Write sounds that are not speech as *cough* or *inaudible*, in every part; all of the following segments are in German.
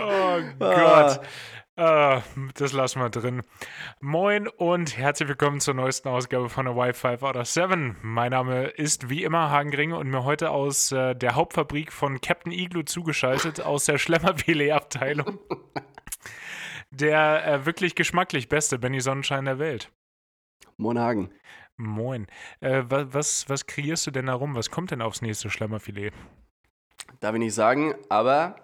oh Gott. Ah, das lassen wir drin. Moin und herzlich willkommen zur neuesten Ausgabe von der Wi-Fi Order 7. Mein Name ist wie immer Hagen Gringe und mir heute aus äh, der Hauptfabrik von Captain Igloo zugeschaltet, aus der Schlemmerfilet-Abteilung. Der äh, wirklich geschmacklich beste Benny Sonnenschein der Welt. Moin Hagen. Moin. Äh, was, was kreierst du denn da rum? Was kommt denn aufs nächste Schlemmerfilet? Darf ich nicht sagen, aber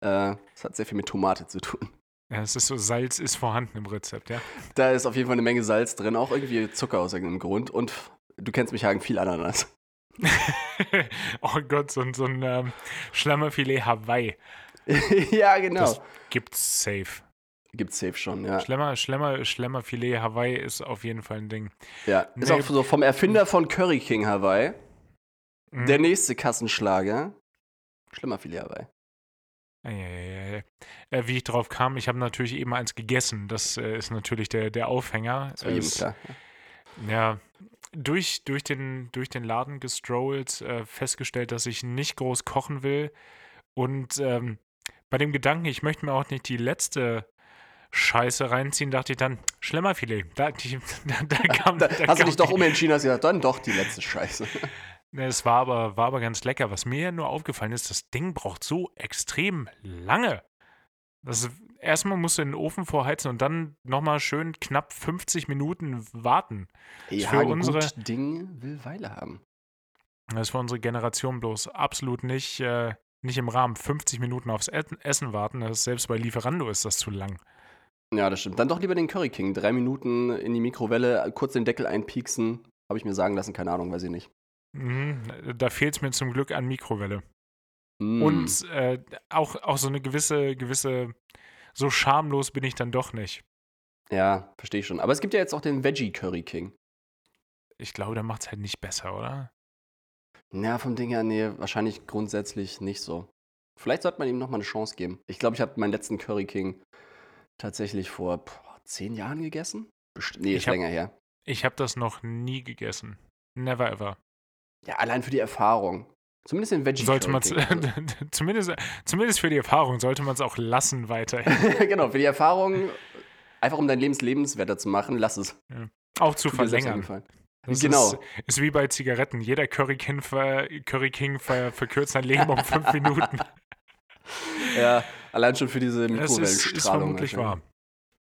äh, es hat sehr viel mit Tomate zu tun. Ja, es ist so, Salz ist vorhanden im Rezept, ja. Da ist auf jeden Fall eine Menge Salz drin, auch irgendwie Zucker aus irgendeinem Grund und du kennst mich, Hagen, viel Ananas. *laughs* oh Gott, so, so ein ähm, Schlemmerfilet Hawaii. *laughs* ja, genau. Das gibt's safe. Gibt's safe schon, ja. Schlemmer, Schlemmer, Schlemmerfilet Hawaii ist auf jeden Fall ein Ding. Ja, nee. ist auch so vom Erfinder von Curry King Hawaii. Mhm. Der nächste Kassenschlager. Schlemmerfilet Hawaii. Äh, wie ich drauf kam, ich habe natürlich eben eins gegessen. Das äh, ist natürlich der, der Aufhänger. Das war jedem klar. Ja, durch, durch, den, durch den Laden gestrollt, äh, festgestellt, dass ich nicht groß kochen will. Und ähm, bei dem Gedanken, ich möchte mir auch nicht die letzte Scheiße reinziehen, dachte ich dann, Schlemmerfilet. Da, die, *laughs* da, da kam, da, hast du dich doch umentschieden, hast gesagt, dann doch die letzte Scheiße. *laughs* Es war aber, war aber ganz lecker. Was mir nur aufgefallen ist, das Ding braucht so extrem lange. Das, erstmal musst du den Ofen vorheizen und dann nochmal schön knapp 50 Minuten warten. Ja, für unsere gut Ding will Weile haben. Das ist für unsere Generation bloß absolut nicht, äh, nicht im Rahmen. 50 Minuten aufs Essen warten, das selbst bei Lieferando ist das zu lang. Ja, das stimmt. Dann doch lieber den Curry King. Drei Minuten in die Mikrowelle, kurz den Deckel einpieksen. Habe ich mir sagen lassen, keine Ahnung, weiß ich nicht. Mhm, da fehlt es mir zum Glück an Mikrowelle. Mm. Und äh, auch, auch so eine gewisse, gewisse, so schamlos bin ich dann doch nicht. Ja, verstehe ich schon. Aber es gibt ja jetzt auch den Veggie Curry King. Ich glaube, der macht es halt nicht besser, oder? Ja, vom Ding her, nee, wahrscheinlich grundsätzlich nicht so. Vielleicht sollte man ihm nochmal eine Chance geben. Ich glaube, ich habe meinen letzten Curry King tatsächlich vor boah, zehn Jahren gegessen. Best nee, ist hab, länger her. Ich habe das noch nie gegessen. Never ever. Ja, allein für die Erfahrung. Zumindest in Veggie sollte man *laughs* zumindest, zumindest für die Erfahrung sollte man es auch lassen weiterhin. *laughs* genau, für die Erfahrung, einfach um dein Lebens lebenswerter zu machen, lass es. Ja. Auch zu Tut verlängern. Das genau. Ist, ist, wie bei Zigaretten. Jeder Curry King, ver, Curry King ver, verkürzt sein Leben um fünf *laughs* Minuten. Ja, allein schon für diese Mikrowellenstrahlung. Das ist, ist vermutlich wahr.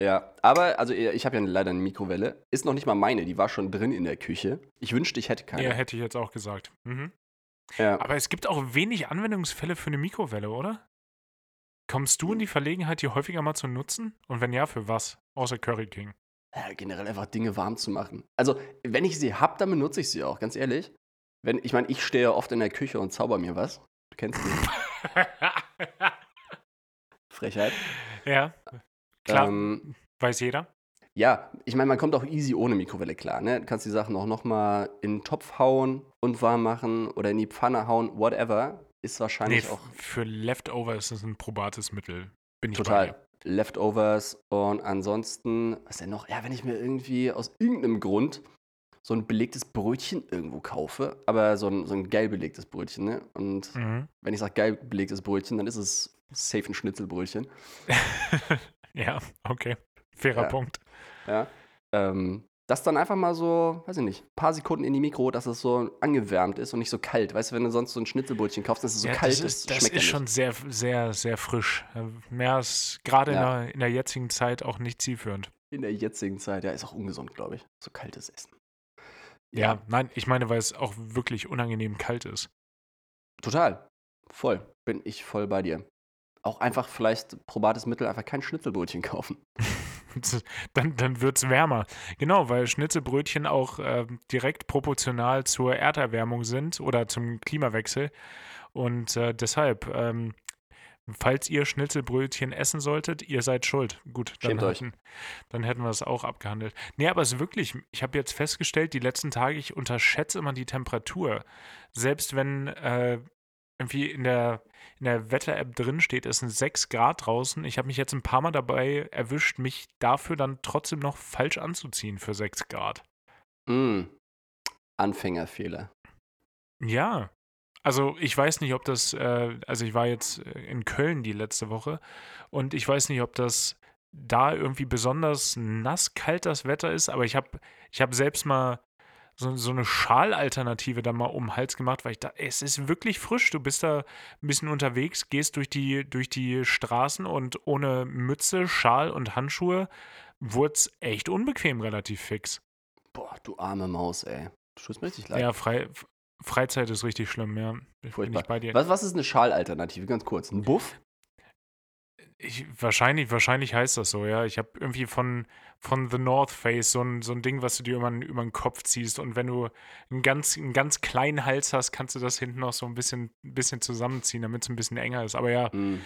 Ja, aber also ich habe ja leider eine Mikrowelle. Ist noch nicht mal meine, die war schon drin in der Küche. Ich wünschte, ich hätte keine. Ja, hätte ich jetzt auch gesagt. Mhm. Ja. Aber es gibt auch wenig Anwendungsfälle für eine Mikrowelle, oder? Kommst du in die Verlegenheit, die häufiger mal zu nutzen? Und wenn ja, für was? Außer Curry King. Ja, generell einfach Dinge warm zu machen. Also, wenn ich sie habe, dann benutze ich sie auch, ganz ehrlich. Wenn, ich meine, ich stehe oft in der Küche und zauber mir was. Du kennst mich. *laughs* Frechheit. Ja. Klar, ähm, weiß jeder. Ja, ich meine, man kommt auch easy ohne Mikrowelle klar. Ne? Du kannst die Sachen auch nochmal in den Topf hauen und warm machen oder in die Pfanne hauen, whatever. Ist wahrscheinlich nee, auch. Für Leftovers ist es ein probates Mittel. Bin ich Total. Leftovers und ansonsten, was denn noch? Ja, wenn ich mir irgendwie aus irgendeinem Grund so ein belegtes Brötchen irgendwo kaufe, aber so ein, so ein geil belegtes Brötchen, ne? Und mhm. wenn ich sage geil belegtes Brötchen, dann ist es safe ein Schnitzelbrötchen. *laughs* Ja, okay. Fairer ja. Punkt. Ja. Ähm, das dann einfach mal so, weiß ich nicht, ein paar Sekunden in die Mikro, dass es so angewärmt ist und nicht so kalt. Weißt du, wenn du sonst so ein Schnitzelbrötchen kaufst, dass es so ja, kalt das ist, das schmeckt ist schon sehr, sehr, sehr frisch. Mehr als gerade ja. in, in, der jetzigen Zeit auch nicht zielführend. In der jetzigen Zeit, ja, ist auch ungesund, glaube ich. So kaltes Essen. Ja. ja, nein, ich meine, weil es auch wirklich unangenehm kalt ist. Total. Voll. Bin ich voll bei dir auch einfach vielleicht probates Mittel, einfach kein Schnitzelbrötchen *laughs* kaufen. dann dann wird es wärmer. Genau, weil Schnitzelbrötchen auch äh, direkt proportional zur Erderwärmung sind oder zum Klimawechsel. Und äh, deshalb, ähm, falls ihr Schnitzelbrötchen essen solltet, ihr seid schuld. Gut, dann, hätten, dann hätten wir es auch abgehandelt. Nee, aber es ist wirklich, ich habe jetzt festgestellt, die letzten Tage, ich unterschätze immer die Temperatur. Selbst wenn äh, irgendwie in der, in der Wetter-App drin steht, es sind 6 Grad draußen. Ich habe mich jetzt ein paar Mal dabei erwischt, mich dafür dann trotzdem noch falsch anzuziehen für 6 Grad. Mm. Anfängerfehler. Ja. Also ich weiß nicht, ob das, äh, also ich war jetzt äh, in Köln die letzte Woche und ich weiß nicht, ob das da irgendwie besonders nass, kalt das Wetter ist, aber ich habe ich hab selbst mal so, so eine Schalalternative da mal um den Hals gemacht, weil ich da, es ist wirklich frisch. Du bist da ein bisschen unterwegs, gehst durch die, durch die Straßen und ohne Mütze, Schal und Handschuhe wurde es echt unbequem relativ fix. Boah, du arme Maus, ey. Du tust mir richtig leid. Ja, Frei, Freizeit ist richtig schlimm, ja. Ich bin Furchtbar. nicht bei dir. Was, was ist eine Schalalternative? Ganz kurz. Ein Buff? Ich, wahrscheinlich, wahrscheinlich heißt das so, ja. Ich habe irgendwie von, von The North Face so ein, so ein Ding, was du dir über, den- über den Kopf ziehst. Und wenn du einen ganz, einen ganz kleinen Hals hast, kannst du das hinten noch so ein bisschen, ein bisschen zusammenziehen, damit es ein bisschen enger ist. Aber ja, Hm.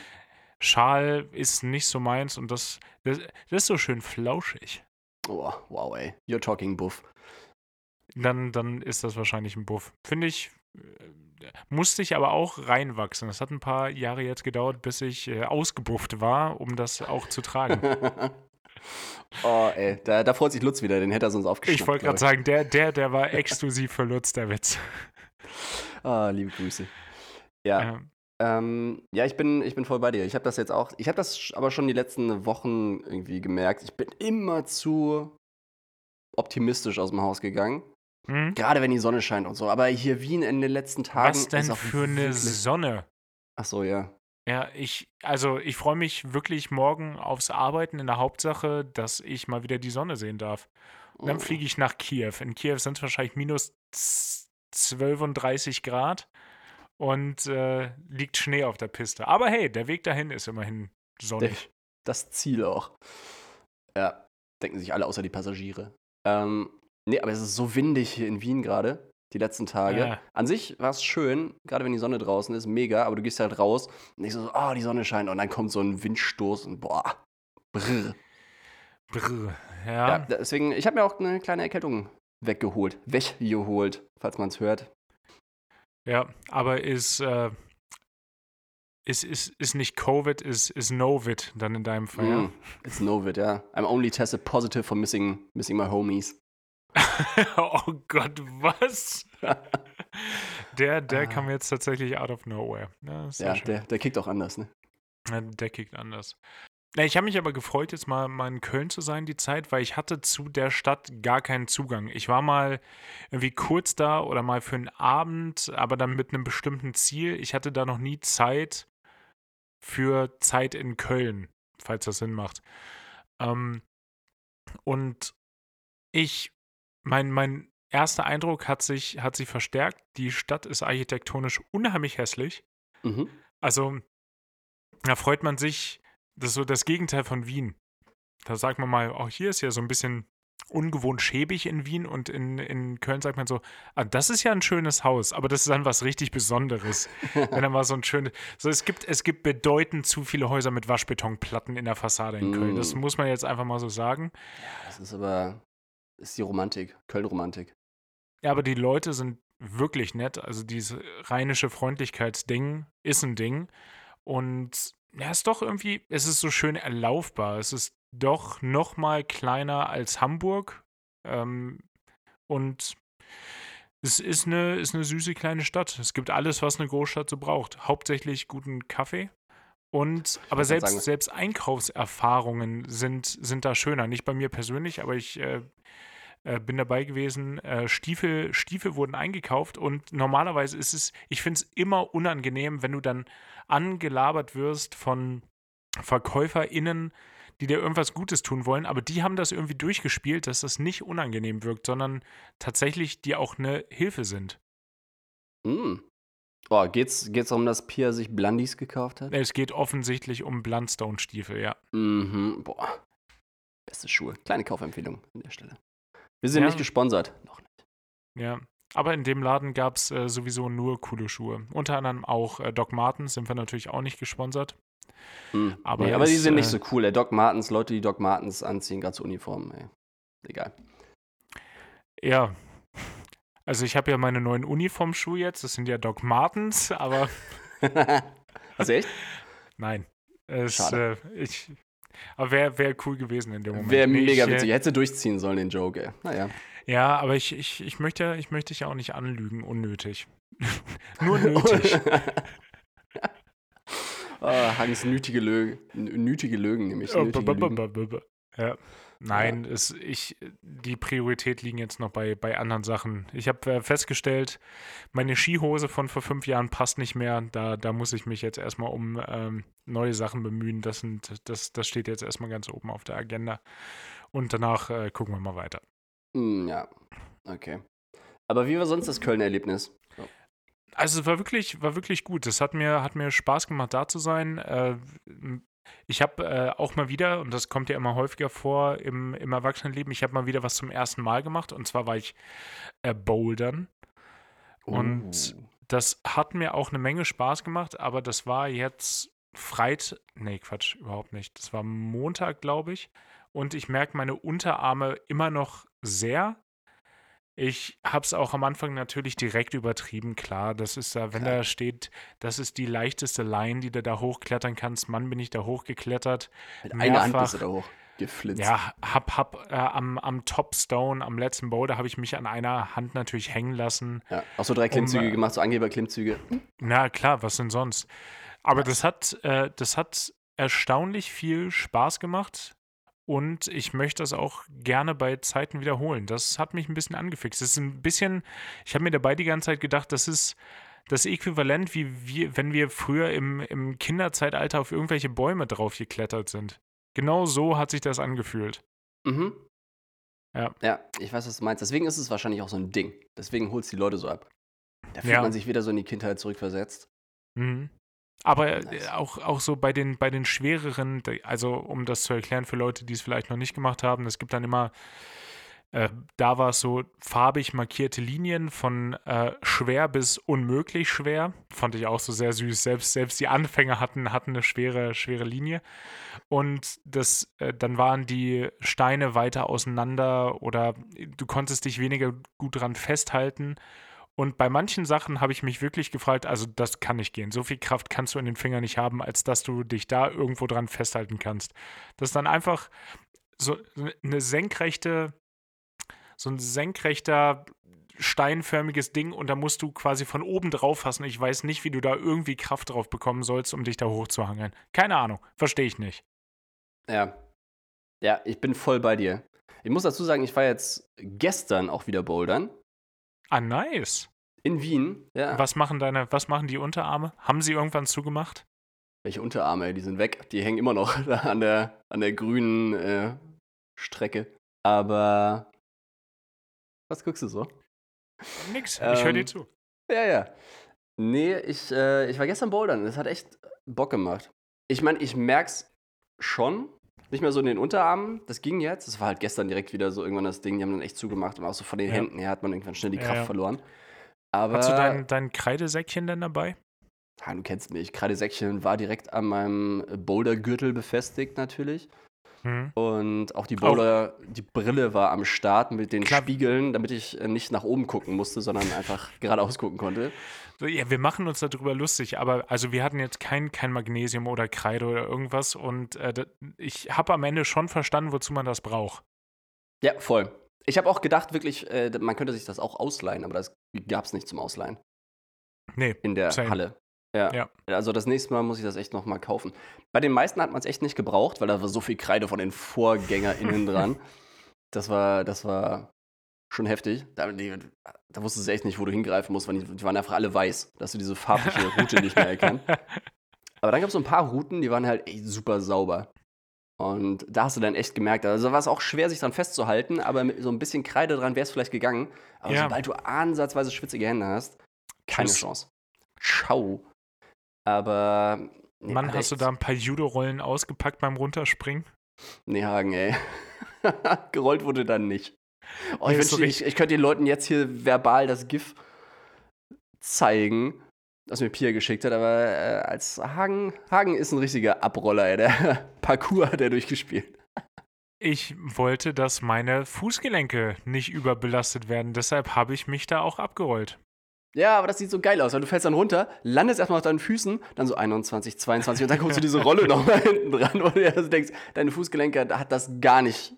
Schal ist nicht so meins und das, das, das ist so schön flauschig. Oh, wow, ey. You're talking Buff. Dann, dann ist das wahrscheinlich ein Buff. Finde ich, äh, musste ich aber auch reinwachsen. Das hat ein paar Jahre jetzt gedauert, bis ich äh, ausgebufft war, um das auch zu tragen. *laughs* oh, ey. Da, da freut sich Lutz wieder. Den hätte er sonst aufgeschnappt. Ich wollte gerade sagen, der, der, der war *laughs* exklusiv für Lutz, der Witz. Ah, liebe Grüße. Ja, Ja. ähm, ja ich, bin, ich bin voll bei dir. Ich habe das jetzt auch, ich habe das aber schon die letzten Wochen irgendwie gemerkt. Ich bin immer zu optimistisch aus dem Haus gegangen. Hm? Gerade wenn die Sonne scheint und so. Aber hier Wien in den letzten Tagen. Was denn für eine Sonne? Ach so, ja. Ja, ich, also ich freue mich wirklich morgen aufs Arbeiten in der Hauptsache, dass ich mal wieder die Sonne sehen darf. Und dann Oh. fliege ich nach Kiew. In Kiew sind es wahrscheinlich minus z- 32 Grad und äh, liegt Schnee auf der Piste. Aber hey, der Weg dahin ist immerhin sonnig. Das Ziel auch. Ja, denken sich alle außer die Passagiere. Ähm, nee, aber es ist so windig hier in Wien gerade, die letzten Tage. Ja. An sich war es schön, gerade wenn die Sonne draußen ist, mega, aber du gehst halt raus und denkst so, oh, die Sonne scheint und dann kommt so ein Windstoß und boah. Brrr. Brr. Ja, Ja, deswegen, ich habe mir auch eine kleine Erkältung weggeholt, weggeholt, falls man es hört. ja, aber ist, äh, ist, ist, ist nicht Covid, ist, ist Novid dann in deinem Fall. Mm, it's Novid, ja. I'm only tested positive for missing, missing my homies. *laughs* Oh Gott, was? Der, der Ah. kam jetzt tatsächlich out of nowhere. Ja, ja, der, der kickt auch anders, ne? Ja, Der kickt anders. Ich habe mich aber gefreut, jetzt mal, mal in Köln zu sein, die Zeit, weil ich hatte zu der Stadt gar keinen Zugang. Ich war mal irgendwie kurz da oder mal für einen Abend, aber dann mit einem bestimmten Ziel. Ich hatte da noch nie Zeit für Zeit in Köln, falls das Sinn macht. Ähm, und ich, mein, mein erster Eindruck hat sich, hat sich verstärkt. Die Stadt ist architektonisch unheimlich hässlich. Mhm. Also, da freut man sich, das ist so das Gegenteil von Wien. Da sagt man mal, auch hier ist ja so ein bisschen ungewohnt schäbig in Wien und in, in Köln sagt man so, ah, das ist ja ein schönes Haus, aber das ist dann was richtig Besonderes. *laughs* Wenn dann mal so ein schönes, so es gibt, es gibt bedeutend zu viele Häuser mit Waschbetonplatten in der Fassade in Köln. Das Mm. muss man jetzt einfach mal so sagen. Das ist aber, ist die Romantik, Köln-Romantik. Ja, aber die Leute sind wirklich nett. Also dieses rheinische Freundlichkeitsding ist ein Ding. Und ja, ist doch irgendwie, es ist so schön erlaufbar. Es ist doch noch mal kleiner als Hamburg. Ähm, und es ist eine, ist eine süße kleine Stadt. Es gibt alles, was eine Großstadt so braucht. Hauptsächlich guten Kaffee. Und, aber selbst, sagen- selbst Einkaufserfahrungen sind, sind da schöner. Nicht bei mir persönlich, aber ich äh, äh, bin dabei gewesen. Äh, Stiefel, Stiefel wurden eingekauft und normalerweise ist es, ich finde es immer unangenehm, wenn du dann angelabert wirst von VerkäuferInnen, die dir irgendwas Gutes tun wollen, aber die haben das irgendwie durchgespielt, dass das nicht unangenehm wirkt, sondern tatsächlich die auch eine Hilfe sind. Mm. Oh, geht's, geht's darum, dass Pia sich Blundies gekauft hat? Es geht offensichtlich um Blundstone-Stiefel, ja. Mhm, boah. Beste Schuhe. Kleine Kaufempfehlung an der Stelle. Wir sind Ja. nicht gesponsert. Noch nicht. Ja. Aber in dem Laden gab es äh, sowieso nur coole Schuhe. Unter anderem auch äh, Doc Martens, sind wir natürlich auch nicht gesponsert. Hm. Aber nee, aber die es, sind nicht äh, so cool. Ey. Doc Martens, Leute, die Doc Martens anziehen, gerade zur Uniform, ey. Egal. Ja. Also ich habe ja meine neuen Uniformschuhe jetzt, das sind ja Doc Martens, aber *laughs* also echt? nein. Es, Schade. Äh, ich, aber wäre wär cool gewesen in dem Moment. Wäre mega ich, äh, witzig. Hätte durchziehen sollen, den Joke, ey. Naja. Ja, aber ich, ich, ich, möchte, ich möchte dich ja auch nicht anlügen, unnötig. *laughs* Nur nötig. *laughs* oh, Hans nötige Lögen, nötige Lögen nämlich. Nötige Lügen. Ja. Nein, es, ich, die Priorität liegen jetzt noch bei, bei anderen Sachen. Ich habe äh, festgestellt, meine Skihose von vor fünf Jahren passt nicht mehr. Da, da muss ich mich jetzt erstmal um ähm, neue Sachen bemühen. Das, sind, das, das steht jetzt erstmal ganz oben auf der Agenda. Und danach äh, gucken wir mal weiter. Hm, ja, okay. Aber wie war sonst das Köln-Erlebnis? Also es war wirklich, war wirklich gut. Es hat mir, hat mir Spaß gemacht, da zu sein. Äh, ich habe äh, auch mal wieder, und das kommt ja immer häufiger vor im, im Erwachsenenleben, ich habe mal wieder was zum ersten Mal gemacht. Und zwar war ich äh, bouldern. Und Oh. das hat mir auch eine Menge Spaß gemacht, aber das war jetzt Freit, nee, Quatsch, überhaupt nicht. Das war Montag, glaube ich. Und ich merke meine Unterarme immer noch sehr. Ich habe es auch am Anfang natürlich direkt übertrieben, klar. Das ist da, wenn Klar. da steht, das ist die leichteste Line, die du da hochklettern kannst. Mann, bin ich da hochgeklettert. Mit einer Hand bist du mehrfach- da hoch geflitzt. Ja, hab, hab äh, am, am Top Stone, am letzten Boulder, habe ich mich an einer Hand natürlich hängen lassen. ja. Auch so drei Klimmzüge äh, gemacht, so Angeberklimmzüge. Na klar, was denn sonst? Aber das hat, äh, das hat erstaunlich viel Spaß gemacht und ich möchte das auch gerne bei Zeiten wiederholen. Das hat mich ein bisschen angefixt. Das ist ein bisschen, ich habe mir dabei die ganze Zeit gedacht, das ist das Äquivalent, wie wir, wenn wir früher im, im Kinderzeitalter auf irgendwelche Bäume drauf geklettert sind. Genau so hat sich das angefühlt. Mhm. Ja. Ja, ich weiß, was du meinst. Deswegen ist es wahrscheinlich auch so ein Ding. Deswegen holst die Leute so ab. Da fühlt Ja. man sich wieder so in die Kindheit zurückversetzt. Mhm. Aber äh, Nice. auch, auch so bei den, bei den schwereren, also um das zu erklären für Leute, die es vielleicht noch nicht gemacht haben, es gibt dann immer, äh, da war es so farbig markierte Linien von äh, schwer bis unmöglich schwer. Fand ich auch so sehr süß. Selbst, selbst die Anfänger hatten, hatten eine schwere, schwere Linie. Und das, äh, dann waren die Steine weiter auseinander oder du konntest dich weniger gut dran festhalten. Und bei manchen Sachen habe ich mich wirklich gefragt, also das kann nicht gehen. So viel Kraft kannst du in den Fingern nicht haben, als dass du dich da irgendwo dran festhalten kannst. Das ist dann einfach so eine senkrechte, so ein senkrechter steinförmiges Ding und da musst du quasi von oben drauf fassen. Ich weiß nicht, wie du da irgendwie Kraft drauf bekommen sollst, um dich da hochzuhangeln. Keine Ahnung, verstehe ich nicht. Ja. Ja, ich bin voll bei dir. Ich muss dazu sagen, ich war jetzt gestern auch wieder bouldern. Ah, nice. In Wien. Ja. Was machen deine, was machen die Unterarme? Haben sie irgendwann zugemacht? Welche Unterarme, die sind weg. Die hängen immer noch *laughs* an der, an der grünen äh, Strecke. Aber. Was guckst du so? Nix. Ich höre dir Ähm, zu. Ja, ja. Nee, ich, äh, ich war gestern bouldern. Das hat echt Bock gemacht. Ich meine, ich merk's schon. Nicht mehr so in den Unterarmen. Das ging jetzt. Das war halt gestern direkt wieder so irgendwann das Ding. Die haben dann echt zugemacht. Und auch so von den Ja. Händen her hat man irgendwann schnell die Kraft ja. verloren. Aber. Hast du dein, dein Kreidesäckchen denn dabei? Ja, du kennst mich. Kreidesäckchen war direkt an meinem Bouldergürtel befestigt, natürlich. Hm. Und auch die Boulder, die Brille war am Start mit den Klar. Spiegeln, damit ich äh, nicht nach oben gucken musste, sondern einfach *laughs* geradeaus gucken konnte. Ja, wir machen uns darüber lustig, aber also wir hatten jetzt kein, kein Magnesium oder Kreide oder irgendwas und äh, ich habe am Ende schon verstanden, wozu man das braucht. Ja, voll. Ich habe auch gedacht, wirklich, äh, man könnte sich das auch ausleihen, aber das gab es nicht zum Ausleihen Nee, in der Same. Halle. Ja. Ja. Also das nächste Mal muss ich das echt noch mal kaufen. Bei den meisten hat man es echt nicht gebraucht, weil da war so viel Kreide von den VorgängerInnen *laughs* dran. Das war, das war schon heftig. Da, die, da wusstest du echt nicht, wo du hingreifen musst, weil die, die waren einfach alle weiß, dass du diese farbliche *laughs* Route nicht mehr erkannt. *laughs* Aber dann gab es so ein paar Routen, die waren halt echt super sauber. Und da hast du dann echt gemerkt, also war es auch schwer, sich dran festzuhalten, aber mit so ein bisschen Kreide dran wäre es vielleicht gegangen. Aber Ja. sobald du ansatzweise schwitzige Hände hast, keine Tschüss. Chance. Ciao. Aber. nee, Mann, hast du da ein paar Judo-Rollen ausgepackt beim Runterspringen? Nee, Hagen, ey. *laughs* Gerollt wurde dann nicht. Oh, ich, wünschte, ich, ich könnte den Leuten jetzt hier verbal das GIF zeigen, das mir Pia geschickt hat, aber äh, als Hagen, Hagen ist ein richtiger Abroller, ey. Der *laughs* Parcours hat er durchgespielt. Ich wollte, dass meine Fußgelenke nicht überbelastet werden, deshalb habe ich mich da auch abgerollt. Ja, aber das sieht so geil aus, weil du fällst dann runter, landest erstmal auf deinen Füßen, dann so 21, 22 und dann kommst du diese Rolle *laughs* nochmal hinten dran, wo du also denkst, deine Fußgelenke hat das gar nicht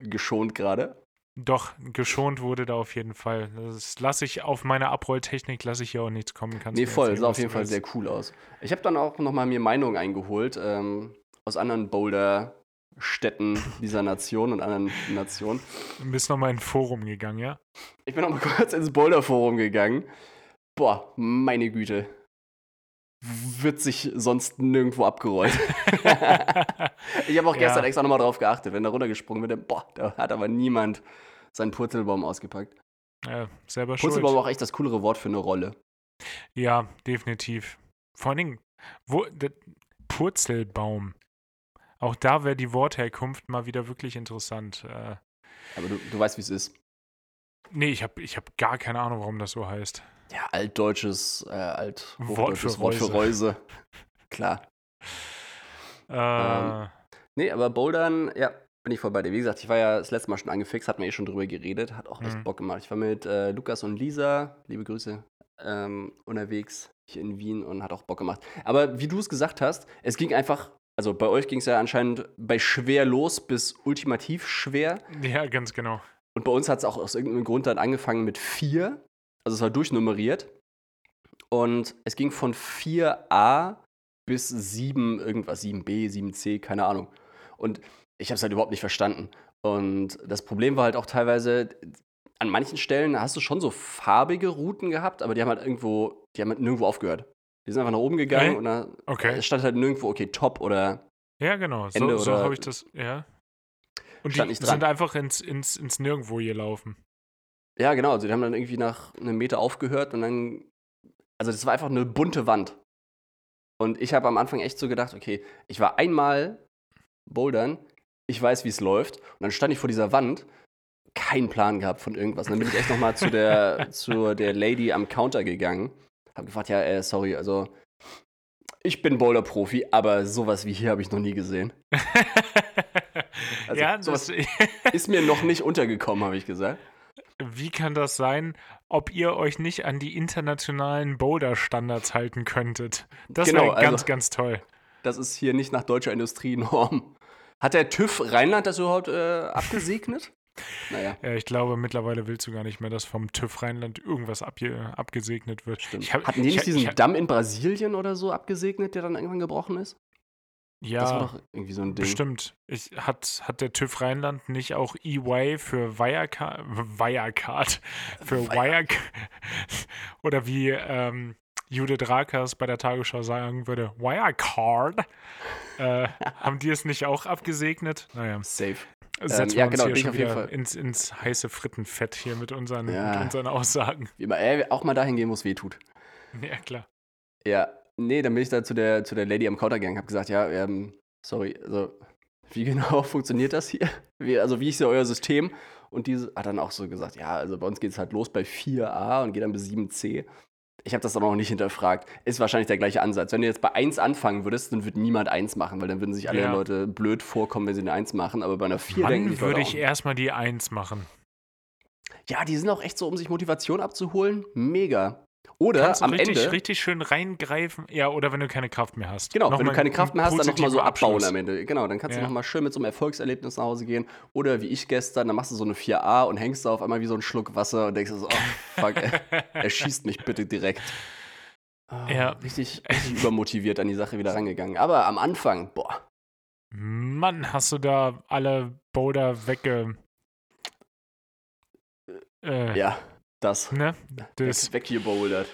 geschont gerade. Doch, geschont wurde da auf jeden Fall. Das lasse ich auf meine Abrolltechnik, lasse ich hier auch nichts kommen. Kannst Nee, voll, sah auf jeden Fall sehr cool aus. Ich habe dann auch nochmal mir Meinungen eingeholt ähm, aus anderen Boulder-Städten dieser Nation und anderen Nationen. Du bist nochmal in ein Forum gegangen, ja? Ich bin noch mal *laughs* kurz ins Boulder-Forum gegangen. Boah, meine Güte. Wird sich sonst nirgendwo abgerollt. *laughs* ich habe auch Ja. gestern extra nochmal drauf geachtet, wenn da runtergesprungen wird. Boah, da hat aber niemand seinen Purzelbaum ausgepackt. ja, selber schuld. Purzelbaum war auch echt das coolere Wort für eine Rolle. Ja, definitiv. Vor allen Dingen, wo, Purzelbaum. Auch da wäre die Wortherkunft mal wieder wirklich interessant. Äh, Aber du, du weißt, wie es ist. Nee, ich habe ich hab gar keine Ahnung, warum das so heißt. Ja, altdeutsches, äh, alt Wort für Wort für Reuse. Klar. *laughs* Äh, Ähm, Nee, aber Bouldern, ja, bin ich voll bei dir. Wie gesagt, ich war ja das letzte Mal schon angefixt, hatten wir eh schon drüber geredet, hat auch echt Mhm. Bock gemacht. Ich war mit äh, Lukas und Lisa, liebe Grüße, ähm, unterwegs hier in Wien und hat auch Bock gemacht. Aber wie du es gesagt hast, es ging einfach, also bei euch ging es ja anscheinend bei schwer los bis ultimativ schwer. ja, ganz genau. Und bei uns hat es auch aus irgendeinem Grund dann angefangen mit 4. Also es war durchnummeriert. Und es ging von 4a bis 7, irgendwas, 7b, 7c, keine Ahnung. Und ich habe es halt überhaupt nicht verstanden. Und das Problem war halt auch teilweise, an manchen Stellen hast du schon so farbige Routen gehabt, aber die haben halt irgendwo, die haben halt nirgendwo aufgehört. Die sind einfach nach oben gegangen Äh? und da Okay. es stand halt nirgendwo, okay, top oder Ja, genau. So, Ende so oder- habe ich das, ja. Und Stand die nicht dran. sind einfach ins, ins, ins Nirgendwo gelaufen. Ja, genau. Also die haben dann irgendwie nach einem Meter aufgehört und dann. Also das war einfach eine bunte Wand. Und ich habe am Anfang echt so gedacht, okay, ich war einmal bouldern, ich weiß, wie es läuft. Und dann stand ich vor dieser Wand, keinen Plan gehabt von irgendwas. Und dann bin ich echt nochmal zu der, *laughs* zu der Lady am Counter gegangen. Hab gefragt, ja, äh, sorry, also ich bin Boulder-Profi, aber sowas wie hier habe ich noch nie gesehen. *laughs* Also, ja, das, *laughs* Ist mir noch nicht untergekommen, habe ich gesagt. wie kann das sein, ob ihr euch nicht an die internationalen Boulder-Standards halten könntet? Das Genau, wäre ganz, also- ganz toll. Das ist hier nicht nach deutscher Industrienorm. Hat der TÜV Rheinland das überhaupt äh, abgesegnet? naja, Ja, ich glaube, mittlerweile willst du gar nicht mehr, dass vom TÜV Rheinland irgendwas abge abgesegnet wird. stimmt. Ich hab, Hatten die ich, nicht diesen ich, Damm in Brasilien oder so abgesegnet, der dann irgendwann gebrochen ist? Ja, Das war doch irgendwie so ein Ding. bestimmt. Ich, hat, hat der TÜV Rheinland nicht auch EY für Wirecard, Wirecard, für Wirecard, *laughs* oder wie ähm, Judith Rakers bei der Tagesschau sagen würde, Wirecard, äh, *laughs* haben die es nicht auch abgesegnet? Naja, Safe. setzen ja, wir uns genau, hier schon auf jeden wieder Fall. ins, ins heiße Frittenfett hier mit unseren, Ja. mit unseren Aussagen. Wie immer, äh, auch mal dahin gehen, wo es weh tut. *laughs* Ja, klar. Ja, nee, dann bin ich da zu der, zu der Lady am Counter gegangen, hab gesagt, ja, ähm, sorry, also, *laughs* wie genau *laughs* funktioniert das hier? Wie, also, wie ist ja euer System? Und diese hat dann auch so gesagt, ja, also bei uns geht es halt los bei 4a und geht dann bis 7c. Ich habe das dann auch noch nicht hinterfragt. Ist wahrscheinlich der gleiche Ansatz. Wenn du jetzt bei 1 anfangen würdest, dann würde niemand 1 machen, weil dann würden sich alle Ja. Leute blöd vorkommen, wenn sie eine 1 machen. Aber bei einer 4 denken Wann die würde Leute ich erstmal die Eins machen? Ja, die sind auch echt so, um sich Motivation abzuholen. Mega. Oder Kannst du am richtig, Ende. richtig schön reingreifen. Ja, oder wenn du keine Kraft mehr hast. Genau, wenn du keine Kraft mehr hast, dann nochmal so abbauen Abschluss. am Ende. Genau, dann kannst du Ja. nochmal schön mit so einem Erfolgserlebnis nach Hause gehen. Oder wie ich gestern, dann machst du so eine 4a und hängst da auf einmal wie so einen Schluck Wasser und denkst so, oh, fuck, er, er *laughs* schießt mich bitte direkt. Ah, Ja. Richtig, richtig übermotiviert an die Sache wieder rangegangen. Aber am Anfang, boah, Mann, hast du da alle Boulder wegge. Äh, ja, das. Ne? Das, weg, weggebouldert.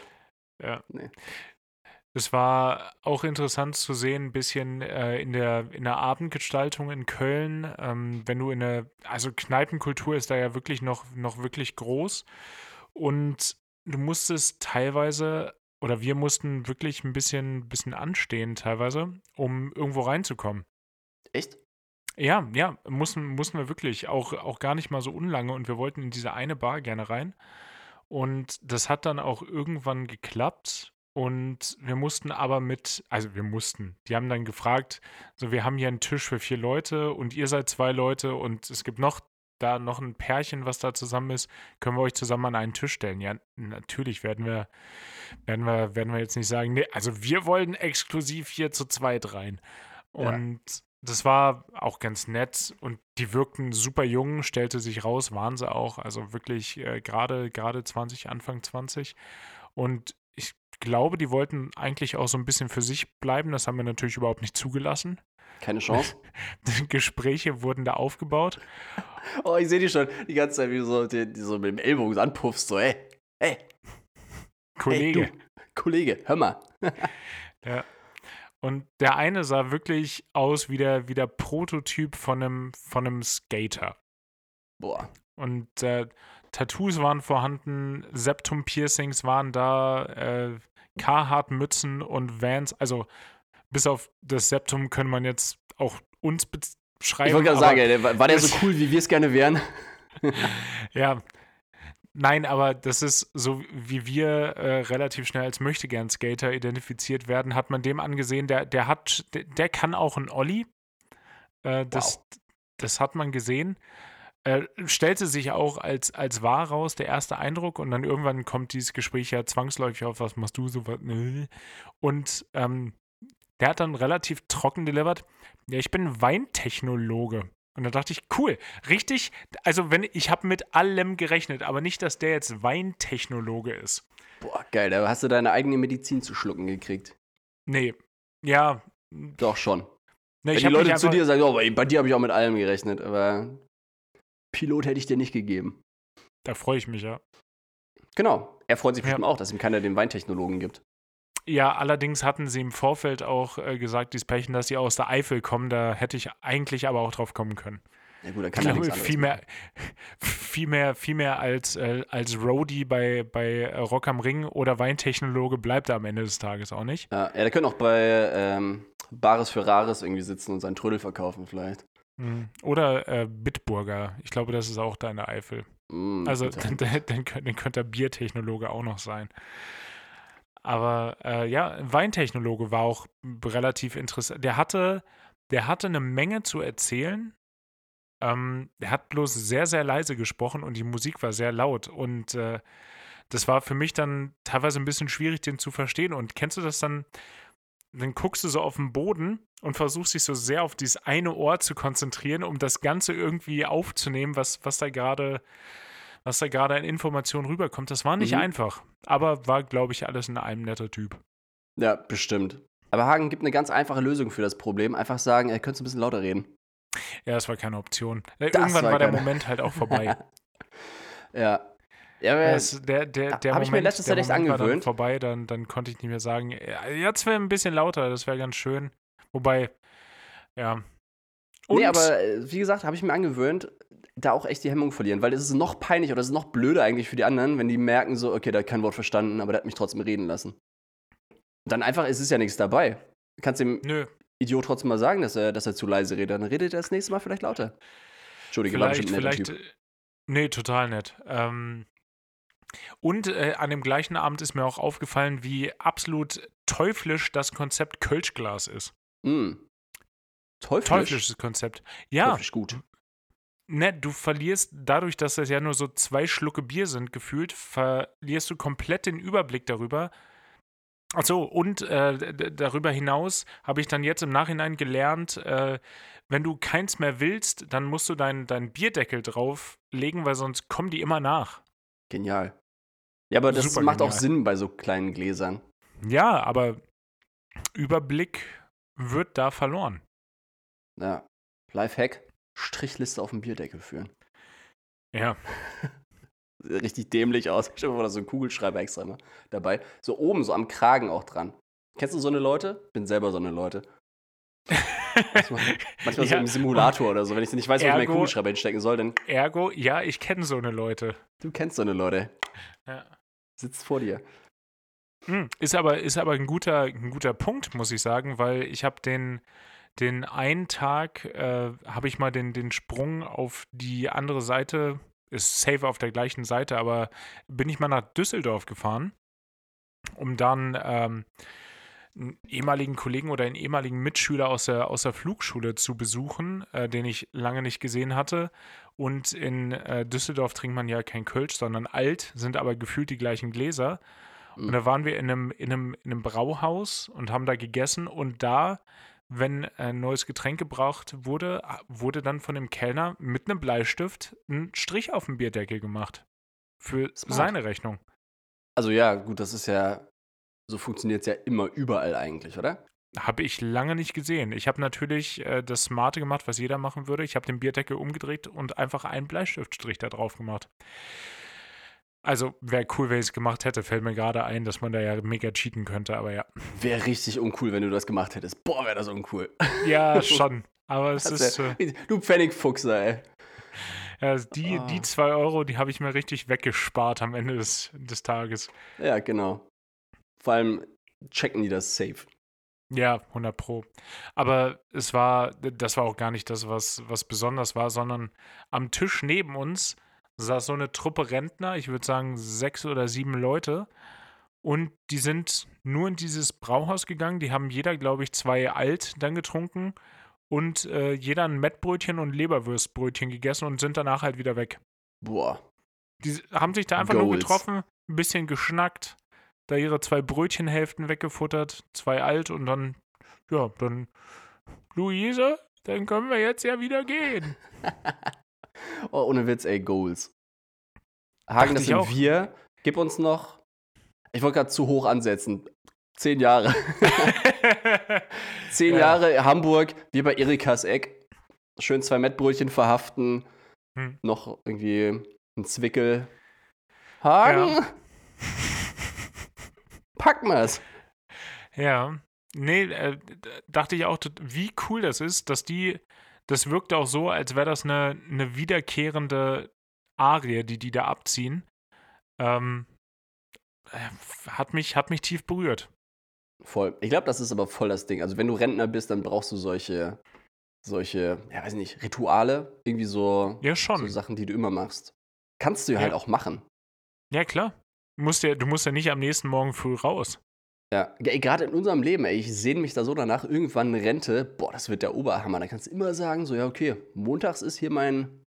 ja. Nee. Es war auch interessant zu sehen, ein bisschen äh, in, der, in der Abendgestaltung in Köln. Ähm, wenn du in der, also Kneipenkultur ist da ja wirklich noch, noch wirklich groß. Und du musstest teilweise, oder wir mussten wirklich ein bisschen, bisschen anstehen teilweise, um irgendwo reinzukommen. Echt? Ja, ja, mussten, mussten wir wirklich, auch, auch gar nicht mal so unlange und wir wollten in diese eine Bar gerne rein. Und das hat dann auch irgendwann geklappt und wir mussten aber mit, also wir mussten, die haben dann gefragt, so wir haben hier einen Tisch für vier Leute und ihr seid zwei Leute und es gibt noch da noch ein Pärchen, was da zusammen ist, können wir euch zusammen an einen Tisch stellen? Ja, natürlich werden wir, werden wir, werden wir jetzt nicht sagen, nee, also wir wollen exklusiv hier zu zweit rein. Und das war auch ganz nett und die wirkten super jung, stellte sich raus, waren sie auch. Also wirklich äh, gerade gerade 20, Anfang 20. Und ich glaube, die wollten eigentlich auch so ein bisschen für sich bleiben. Das haben wir natürlich überhaupt nicht zugelassen. Keine Chance. *laughs* Gespräche wurden da aufgebaut. Oh, ich sehe die schon die ganze Zeit, wie du so, die, die so mit dem Ellbogen anpuffst, so, ey, ey, Kollege. Hey, Kollege, hör mal. *laughs* ja. Und der eine sah wirklich aus wie der, wie der Prototyp von einem, von einem Skater. Boah. Und äh, Tattoos waren vorhanden, Septum-Piercings waren da, äh, Carhartt-Mützen und Vans. Also bis auf das Septum können man jetzt auch uns beschreiben. Ich wollte gerade sagen, war der so cool, wie wir es gerne wären? *laughs* ja, Nein, aber das ist so, wie wir äh, relativ schnell als Möchtegern-Skater identifiziert werden, hat man dem angesehen, der, der hat, der, der kann auch ein Olli. Äh, das, wow. das hat man gesehen. Äh, stellte sich auch als, als wahr raus, der erste Eindruck, und dann irgendwann kommt dieses Gespräch ja zwangsläufig auf, was machst du so? Und ähm, der hat dann relativ trocken delivered. Ja, ich bin Weintechnologe. Und da dachte ich, cool, richtig. Also, wenn ich habe mit allem gerechnet, aber nicht, dass der jetzt Weintechnologe ist. Boah, geil, da hast du deine eigene Medizin zu schlucken gekriegt. Nee. Ja. Doch schon. Nee, wenn die Leute zu dir sagen, oh, bei dir habe ich auch mit allem gerechnet, aber Pilot hätte ich dir nicht gegeben. Da freue ich mich, ja. Genau. Er freut sich bestimmt ja. auch, dass ihm keiner den Weintechnologen gibt. Ja, allerdings hatten sie im Vorfeld auch äh, gesagt, die Pärchen, dass sie aus der Eifel kommen. Da hätte ich eigentlich aber auch drauf kommen können. Ja gut, dann kann ich glaube, viel mehr, *laughs* viel mehr, viel mehr als, äh, als Roadie bei, bei Rock am Ring oder Weintechnologe bleibt er am Ende des Tages auch nicht. Ja, ja der könnte auch bei ähm, Bares für Rares irgendwie sitzen und seinen Trödel verkaufen vielleicht. Mhm. Oder äh, Bitburger. Ich glaube, das ist auch da in der Eifel. Mm, also dann, dann, dann, dann könnte er Biertechnologe auch noch sein. Aber äh, ja, Weintechnologe war auch relativ interessant. Der hatte, der hatte eine Menge zu erzählen. Ähm, er hat bloß sehr, sehr leise gesprochen und die Musik war sehr laut. Und äh, das war für mich dann teilweise ein bisschen schwierig, den zu verstehen. Und kennst du das dann? Dann guckst du so auf den Boden und versuchst dich so sehr auf dieses eine Ohr zu konzentrieren, um das Ganze irgendwie aufzunehmen, was, was da gerade was da gerade an Informationen rüberkommt. Das war nicht mhm. einfach, aber war, glaube ich, alles in einem netter Typ. Ja, bestimmt. Aber Hagen gibt eine ganz einfache Lösung für das Problem. Einfach sagen, er könnte ein bisschen lauter reden. Ja, das war keine Option. Das Irgendwann war, war der Moment halt auch vorbei. *laughs* ja. Ja, das, der, der, der Habe ich mir letztes Jahr echt angewöhnt. War dann vorbei, dann, dann konnte ich nicht mehr sagen, jetzt wäre ein bisschen lauter, das wäre ganz schön. Wobei, ja. Und nee, aber äh, wie gesagt, habe ich mir angewöhnt, da auch echt die Hemmung verlieren, weil es ist noch peinlich oder es ist noch blöder eigentlich für die anderen, wenn die merken so, okay, der hat kein Wort verstanden, aber der hat mich trotzdem reden lassen. dann einfach, es ist ja nichts dabei. Du kannst dem Nö. Idiot trotzdem mal sagen, dass er, dass er zu leise redet, dann redet er das nächste Mal vielleicht lauter. Entschuldige, vielleicht, war vielleicht, typ. Nee, total nett. Ähm, und äh, an dem gleichen Abend ist mir auch aufgefallen, wie absolut teuflisch das Konzept Kölschglas ist. Mm. Teuflisch? Teuflisches Konzept. Ja. Teuflisch gut. Ne, du verlierst dadurch, dass das ja nur so zwei Schlucke Bier sind, gefühlt, verlierst du komplett den Überblick darüber. Achso, und äh, darüber hinaus habe ich dann jetzt im Nachhinein gelernt, äh, wenn du keins mehr willst, dann musst du deinen dein Bierdeckel drauflegen, weil sonst kommen die immer nach. Genial. Ja, aber das Super macht genial. auch Sinn bei so kleinen Gläsern. Ja, aber Überblick wird da verloren. Ja. Lifehack. Strichliste auf dem Bierdeckel führen. Ja. *laughs* Richtig dämlich aus. Ich habe da so einen Kugelschreiber extra mal dabei. So oben, so am Kragen auch dran. Kennst du so eine Leute? Bin selber so eine Leute. manchmal, manchmal ja. so im Simulator oder so. Wenn ich nicht weiß, wo ich meinen Kugelschreiber hinstecken soll, dann. Ergo, ja, ich kenne so eine Leute. Du kennst so eine Leute. Ja. Sitzt vor dir. Hm, ist aber, ist aber ein, guter, ein guter Punkt, muss ich sagen, weil ich habe den, den einen Tag äh, habe ich mal den, den Sprung auf die andere Seite, ist safe auf der gleichen Seite, aber bin ich mal nach Düsseldorf gefahren, um dann ähm, einen ehemaligen Kollegen oder einen ehemaligen Mitschüler aus der, aus der Flugschule zu besuchen, äh, den ich lange nicht gesehen hatte. Und in äh, Düsseldorf trinkt man ja kein Kölsch, sondern alt, sind aber gefühlt die gleichen Gläser. Und mhm. da waren wir in einem, in, einem, in einem Brauhaus und haben da gegessen und da wenn ein neues Getränk gebraucht wurde, wurde dann von dem Kellner mit einem Bleistift ein Strich auf dem Bierdeckel gemacht. Für Smart. seine Rechnung. Also ja, gut, das ist ja, so funktioniert es ja immer überall eigentlich, oder? Habe ich lange nicht gesehen. Ich habe natürlich äh, das Smarte gemacht, was jeder machen würde. Ich habe den Bierdeckel umgedreht und einfach einen Bleistiftstrich da drauf gemacht. Also wäre cool, wenn ich es gemacht hätte. Fällt mir gerade ein, dass man da ja mega cheaten könnte, aber ja. Wäre richtig uncool, wenn du das gemacht hättest. Boah, wäre das uncool. Ja, schon. Aber es Das ist. wär- Äh, Du Pfennigfuchser, ey. ja, die, Ah. die zwei Euro, die habe ich mir richtig weggespart am Ende des, des Tages. Ja, genau. Vor allem checken die das safe. Ja, 100 Pro. Aber es war, das war auch gar nicht das, was, was besonders war, sondern am Tisch neben uns saß so eine Truppe Rentner, ich würde sagen sechs oder sieben Leute. Und die sind nur in dieses Brauhaus gegangen. Die haben jeder, glaube ich, zwei Alt dann getrunken und äh, jeder ein Mettbrötchen und Leberwürstbrötchen gegessen und sind danach halt wieder weg. Boah. Die haben sich da einfach nur Goals. getroffen, ein bisschen geschnackt, da ihre zwei Brötchenhälften weggefuttert, zwei alt und dann, ja, dann, Luise, dann können wir jetzt ja wieder gehen. *laughs* *laughs* Oh, ohne Witz, ey, Goals. Hagen, Dachte das sind wir. Gib uns noch. Ich wollte gerade zu hoch ansetzen. Zehn Jahre. *laughs* Zehn Ja. Jahre Hamburg, wie bei Erikas Eck. Schön zwei Mettbrötchen verhaften. Hm. Noch irgendwie ein Zwickel. Hagen, *laughs* packen wir's. Ja, nee, äh, dachte ich auch, wie cool das ist, dass die, das wirkt auch so, als wäre das eine, eine wiederkehrende Arie, die die da abziehen. Ähm, äh, hat mich, hat mich tief berührt. Voll. Ich glaube, das ist aber voll das Ding. Also, wenn du Rentner bist, dann brauchst du solche, solche, ja, weiß nicht, Rituale. Irgendwie so, Ja, schon. so Sachen, die du immer machst. Kannst du ja Ja. halt auch machen. Ja, klar. Du musst ja, du musst ja nicht am nächsten Morgen früh raus. Ja, gerade in unserem Leben, ey, ich sehne mich da so danach, irgendwann Rente, boah, das wird der Oberhammer. Da kannst du immer sagen, so, ja, okay, montags ist hier mein,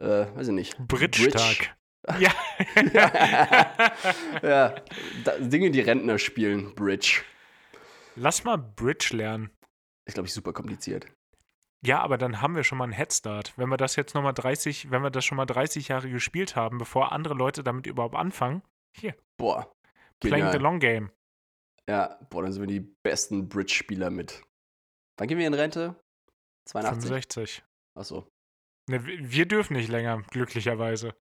äh, weiß ich nicht. Bridge-Tag. *laughs* Ja. *laughs* ja, da, Dinge, die Rentner spielen, Bridge. Lass mal Bridge lernen. Ist, glaube ich, super kompliziert. Ja, aber dann haben wir schon mal einen Headstart. Wenn wir das jetzt nochmal 30, wenn wir das schon mal 30 Jahre gespielt haben, bevor andere Leute damit überhaupt anfangen, Boah. playing the Genial. long game. Ja, boah, dann sind wir die besten Bridge-Spieler mit. Wann gehen wir in Rente? 82? 65. Achso. Ne, wir dürfen nicht länger, glücklicherweise.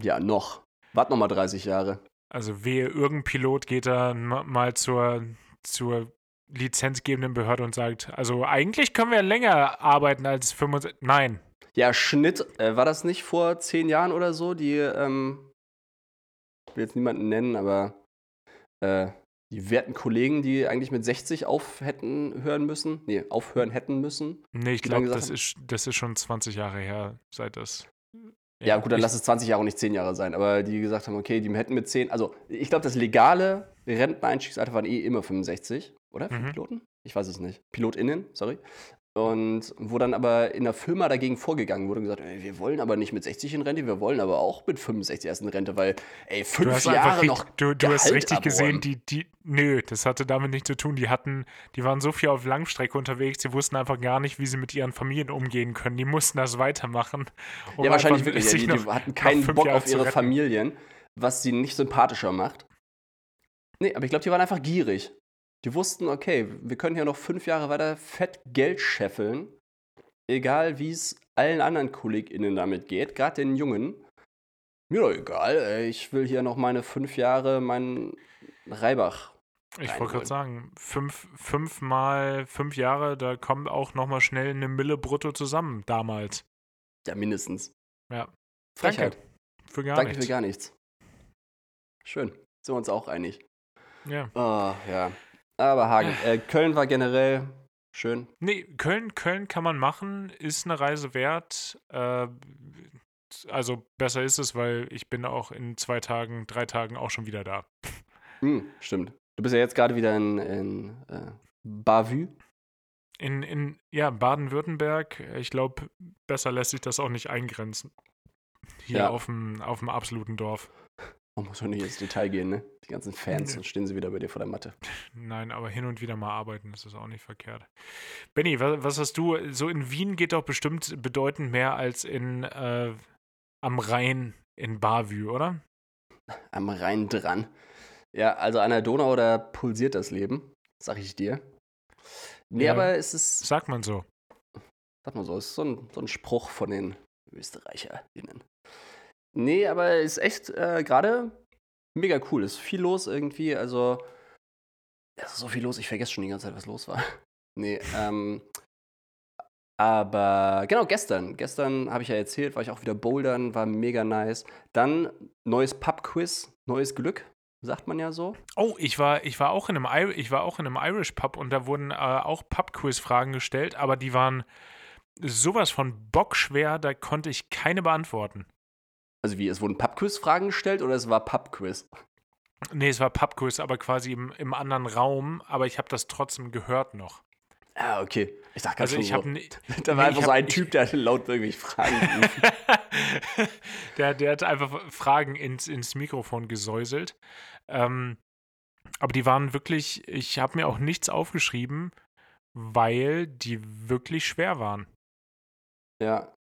Ja, noch. Wart noch mal 30 Jahre. Also wehe, irgendein Pilot geht da ma- mal zur, zur lizenzgebenden Behörde und sagt, also eigentlich können wir länger arbeiten als 65. Nein. Ja, Schnitt, äh, war das nicht vor zehn Jahren oder so? Die, ähm, ich will jetzt niemanden nennen, aber äh, die werten Kollegen, die eigentlich mit 60 auf hätten hören müssen, nee, aufhören hätten müssen. Nee, ich glaube, das ist, das ist schon 20 Jahre her, seit das. Ja, gut, dann lass es 20 Jahre und nicht 10 Jahre sein. Aber die gesagt haben, okay, die hätten mit 10, also ich glaube, das legale Renteneinstiegsalter waren eh immer 65, oder? Für Mhm. Piloten? Ich weiß es nicht. PilotInnen, sorry. Und wo dann aber in der Firma dagegen vorgegangen wurde und gesagt, ey, wir wollen aber nicht mit 60 in Rente, wir wollen aber auch mit 65 erst in Rente, weil, ey, fünf Jahre richtig, noch. du, du hast richtig gesehen, abräumen. die, die, nö, das hatte damit nichts zu tun. Die hatten, die waren so viel auf Langstrecke unterwegs, sie wussten einfach gar nicht, wie sie mit ihren Familien umgehen können. Die mussten das weitermachen. um ja, wahrscheinlich wirklich. Ja, die, die hatten keinen Bock Jahre auf ihre. Familien, was sie nicht sympathischer macht. Nee, aber ich glaube, die waren einfach gierig. Die wussten, okay, wir können hier noch fünf Jahre weiter fett Geld scheffeln. Egal, wie es allen anderen KollegInnen damit geht, gerade den Jungen. Mir doch egal, ey, ich will hier noch meine fünf Jahre meinen Reibach. Ich wollte gerade sagen, fünf, fünf mal fünf Jahre, da kommt auch nochmal schnell eine Mille brutto zusammen damals. Ja, mindestens. Ja. Frechheit. Danke. Für gar Danke nichts. für gar nichts. Schön. Sind wir uns auch einig. Ja. Ah, ja. Aber Hagen, äh, Köln war generell schön. Nee, Köln, Köln kann man machen, ist eine Reise wert. Äh, also besser ist es, weil ich bin auch in zwei Tagen, drei Tagen auch schon wieder da. Hm, stimmt. Du bist ja jetzt gerade wieder in, in äh, Bavü. In, in ja, Baden-Württemberg, ich glaube, besser lässt sich das auch nicht eingrenzen. Hier Ja. auf dem auf dem absoluten Dorf. Man muss doch nicht ins Detail gehen, ne? Die ganzen Fans, dann stehen sie wieder bei dir vor der Matte. Nein, aber hin und wieder mal arbeiten, das ist auch nicht verkehrt. Benny, was, was hast du? So in Wien geht doch bestimmt bedeutend mehr als in äh, am Rhein in Bavü, oder? Am Rhein dran. Ja, also an der Donau, da pulsiert das Leben, sag ich dir. Nee, Ja. aber es ist, Sagt man so. sag mal so, es ist so ein, so ein Spruch von den ÖsterreicherInnen. Nee, aber ist echt äh, gerade mega cool. Ist viel los irgendwie. Also, es ist so viel los, ich vergesse schon die ganze Zeit, was los war. *laughs* nee, ähm. Aber genau, gestern. Gestern habe ich ja erzählt, war ich auch wieder bouldern, war mega nice. Dann neues Pub-Quiz, neues Glück, sagt man ja so. Oh, ich war, ich war auch in einem, Ir ich war auch in einem Irish Pub und da wurden äh, auch Pub-Quiz-Fragen gestellt, aber die waren sowas von bockschwer, da konnte ich keine beantworten. Also wie, es wurden Pub-Quiz-Fragen gestellt oder es war Pub-Quiz? Nee, es war Pub-Quiz, aber quasi im, im anderen Raum, aber ich habe das trotzdem gehört noch. Ah, okay. Ich dachte Also ich so. habe *laughs* Da war nee, einfach so ein Typ, der laut irgendwelche Fragen *laughs* der, der hat einfach Fragen ins, ins Mikrofon gesäuselt. Ähm, aber die waren wirklich, ich habe mir auch nichts aufgeschrieben, weil die wirklich schwer waren. Ja.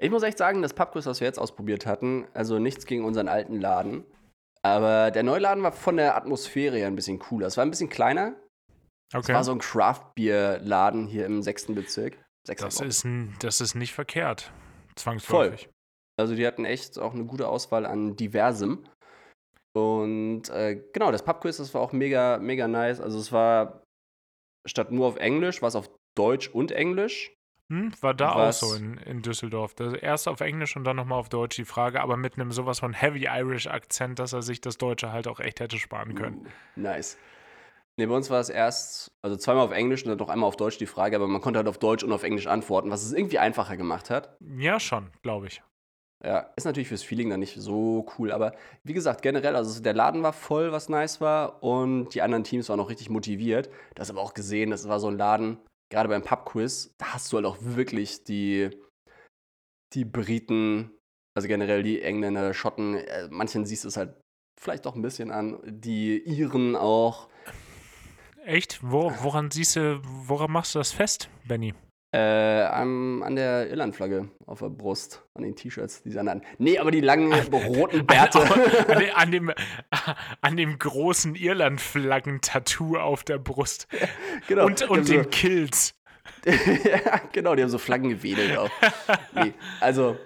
Ich muss echt sagen, das Pubquiz, was wir jetzt ausprobiert hatten, also nichts gegen unseren alten Laden. Aber der neue Laden war von der Atmosphäre her ein bisschen cooler. Es war ein bisschen kleiner. Es Okay. war so ein Craft-Bier-Laden hier im sechsten Bezirk. Sechster das, ist, n- das ist nicht verkehrt. Zwangsläufig. Also die hatten echt auch eine gute Auswahl an diversem. Und äh, genau, das Pubquiz, das war auch mega, mega nice. Also es war statt nur auf Englisch, war es auf Deutsch und Englisch. Hm, war da Was- auch so in, in Düsseldorf. Das erst auf Englisch und dann nochmal auf Deutsch die Frage, aber mit einem sowas von Heavy Irish Akzent, dass er sich das Deutsche halt auch echt hätte sparen können. Uh, nice. Ne, bei uns war es erst, also zweimal auf Englisch und dann noch einmal auf Deutsch die Frage, aber man konnte halt auf Deutsch und auf Englisch antworten, was es irgendwie einfacher gemacht hat. Ja, schon, glaube ich. Ja, ist natürlich fürs Feeling dann nicht so cool, aber wie gesagt, generell, also der Laden war voll, was nice war und die anderen Teams waren auch richtig motiviert. Du hast aber auch gesehen, das war so ein Laden, gerade beim Pub-Quiz, da hast du halt auch wirklich die, die Briten, also generell die Engländer, Schotten, äh, manchen siehst du es halt vielleicht doch ein bisschen an, die Iren auch. Echt? Wo, woran siehst du, woran machst du das fest, Benny? Äh, am, an der Irlandflagge auf der Brust, an den T-Shirts, die sie an. Nee, aber die langen roten Bärte. An, *laughs* de- an, dem, an dem großen Irland-Flaggen-Tattoo auf der Brust. genau. Und, und den Kills. so, *laughs* ja, genau, die haben so Flaggen gewedelt auch. *laughs* nee, also,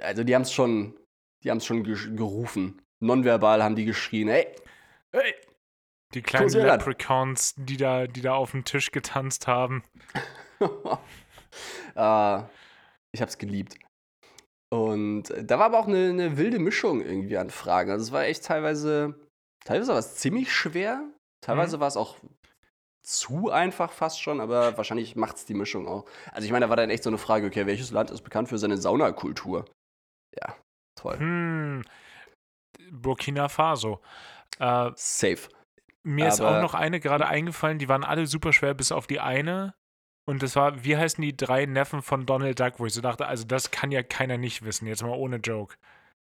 also die haben es schon, die haben es schon ge gerufen. Nonverbal haben die geschrien, hey, Hey. Die kleinen. Leprechauns, die da, die da auf dem Tisch getanzt haben. Ah, *laughs* ich hab's geliebt. Und äh, da war aber auch eine, eine wilde Mischung irgendwie an Fragen. Also es war echt teilweise, teilweise war es ziemlich schwer, teilweise Mhm. war es auch zu einfach fast schon, aber wahrscheinlich macht's die Mischung auch. Also ich meine, da war dann echt so eine Frage, okay, welches Land ist bekannt für seine Saunakultur? Ja, toll. Hm. Burkina Faso. Äh, Safe. mir ist auch Aber- noch eine gerade eingefallen, die waren alle super schwer, bis auf die eine. Und das war, wie heißen die drei Neffen von Donald Duck, wo ich so dachte, also das kann ja keiner nicht wissen, jetzt mal ohne Joke.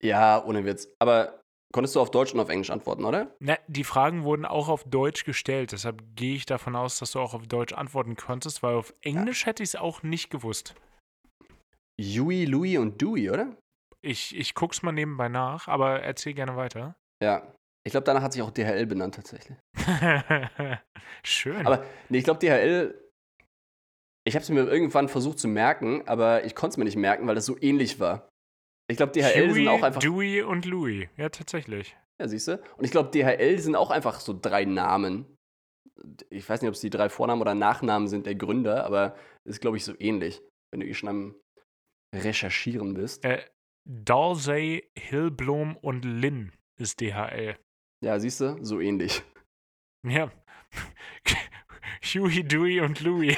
Ja, ohne Witz. Aber konntest du auf Deutsch und auf Englisch antworten, oder? Na, die Fragen wurden auch auf Deutsch gestellt, deshalb gehe ich davon aus, dass du auch auf Deutsch antworten konntest, weil auf Englisch hätte ich es auch nicht gewusst. Yui, Louis und Dewey, oder? Ich, ich guck's mal nebenbei nach, aber erzähl gerne weiter. Ja. Ich glaube, danach hat sich auch DHL benannt tatsächlich. *laughs* Schön. Aber nee, ich glaube, DHL. Ich habe es mir irgendwann versucht zu merken, aber ich konnte es mir nicht merken, weil das so ähnlich war. Ich glaube, DHL sind Huey, auch einfach. Dewey und Louis. Ja, tatsächlich. Ja, siehst du? Und ich glaube, DHL sind auch einfach so drei Namen. Ich weiß nicht, ob es die drei Vornamen oder Nachnamen sind der Gründer, aber ist, glaube ich, so ähnlich, wenn du eh schon am Recherchieren bist. Äh, Dalsey, Hillblom und Lynn ist DHL. Ja, siehst du? So ähnlich. Ja. *laughs* Huey, Dewey und Louis.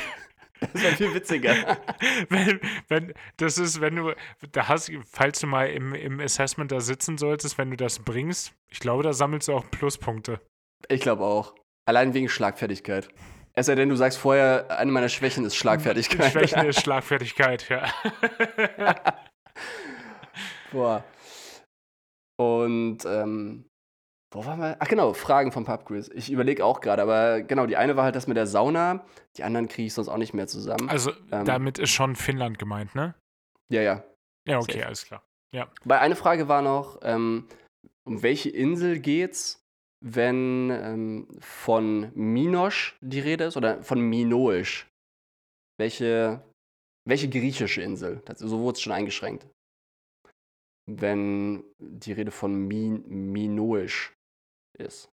*laughs* Das wäre viel witziger. *laughs* wenn, wenn, das ist, wenn du, da hast, falls du mal im, im Assessment da sitzen solltest, wenn du das bringst, ich glaube, da sammelst du auch Pluspunkte. ich glaube auch. Allein wegen Schlagfertigkeit. Es sei denn, du sagst vorher, eine meiner Schwächen ist Schlagfertigkeit. Schwächen *laughs* ist Schlagfertigkeit, ja. Boah. Und ähm, wo waren wir? Ach genau, Fragen vom Pubquiz. Ich überlege auch gerade, aber genau, die eine war halt das mit der Sauna, die anderen kriege ich sonst auch nicht mehr zusammen. Also Ähm. damit ist schon Finnland gemeint, ne? ja, ja. Ja, okay, Safe. alles klar. Weil eine Frage war noch, ähm, um welche Insel geht's, wenn ähm, von Minosch die Rede ist oder von Minoisch? Welche, welche griechische Insel? Das, so wurde es schon eingeschränkt. Wenn die Rede von Min, Minoisch ist.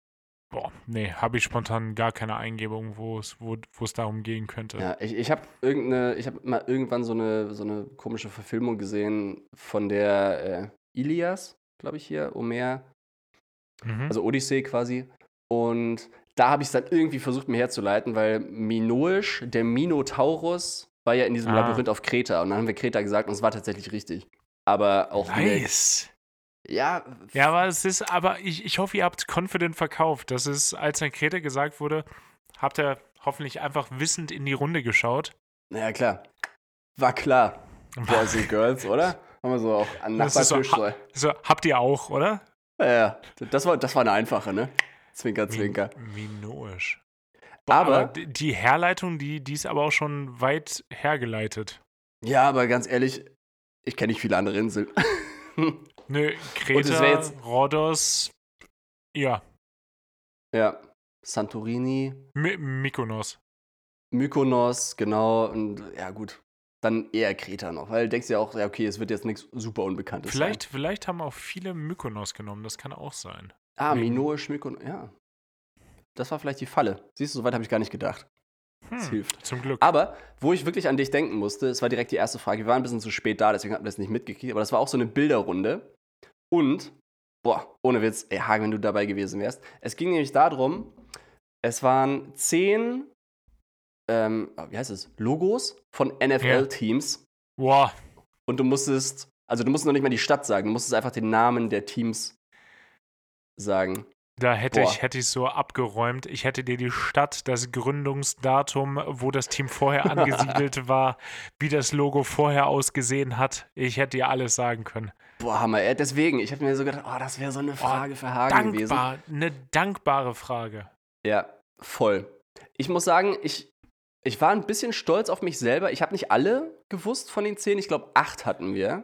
Boah, nee, habe ich spontan gar keine Eingebung, wo es wo, wo es darum gehen könnte. Ja, ich, ich habe irgendeine, ich habe mal irgendwann so eine, so eine komische Verfilmung gesehen von der äh, Ilias, glaube ich hier, Homer, Mhm. also Odyssee quasi. Und da habe ich es dann irgendwie versucht, mir herzuleiten, weil Minoisch, der Minotaurus, war ja in diesem Ah. Labyrinth auf Kreta. Und dann haben wir Kreta gesagt und es war tatsächlich richtig. Aber auch. nice. Ja, Ja, aber es ist, aber ich, ich hoffe, ihr habt confident verkauft. Das ist, als der Kreta gesagt wurde, habt ihr hoffentlich einfach wissend in die Runde geschaut. naja, klar. War klar. *laughs* Boys and Girls, oder? Haben wir so auch an ist so Nachbartisch. So, habt ihr auch, oder? ja, ja, das war, das war eine einfache, ne? Zwinker, zwinker. Min- Minoisch. Aber- aber die die Herleitung, die, die ist aber auch schon weit hergeleitet. Ja, aber ganz ehrlich, ich kenne nicht viele andere Inseln. *laughs* Nö, Kreta, jetzt- Rhodos, ja, ja. Santorini, My Mykonos. Mykonos, genau. Und ja, gut. Dann eher Kreta noch, weil du denkst ja auch, ja, okay, es wird jetzt nichts super Unbekanntes Vielleicht, vielleicht haben auch viele Mykonos genommen, das kann auch sein. sein. Ah, Minoisch, Mykonos, ja. Das war vielleicht die Falle. Siehst du, soweit habe ich gar nicht gedacht. Das Hm, hilft. zum Glück. Aber, wo ich wirklich an dich denken musste, es war direkt die erste Frage. Wir waren ein bisschen zu spät da, deswegen hatten wir das nicht mitgekriegt, aber das war auch so eine Bilderrunde. Und, boah, ohne Witz, ey, Hagen, wenn du dabei gewesen wärst. Es ging nämlich darum, es waren zehn, ähm, wie heißt es, Logos von NFL-Teams. Boah, Und du musstest, also du musst noch nicht mal die Stadt sagen, du musstest einfach den Namen der Teams sagen. Da hätte Boah. ich hätte ich so abgeräumt. Ich hätte dir die Stadt, das Gründungsdatum, wo das Team vorher angesiedelt *laughs* war, wie das Logo vorher ausgesehen hat. Ich hätte dir alles sagen können. Boah, Hammer. Deswegen, ich habe mir so gedacht, oh, das wäre so eine Frage für Hagen gewesen. Dankbar, eine dankbare Frage. Ja, voll. Ich muss sagen, ich, ich war ein bisschen stolz auf mich selber. Ich habe nicht alle gewusst von den zehn. Ich glaube, acht hatten wir.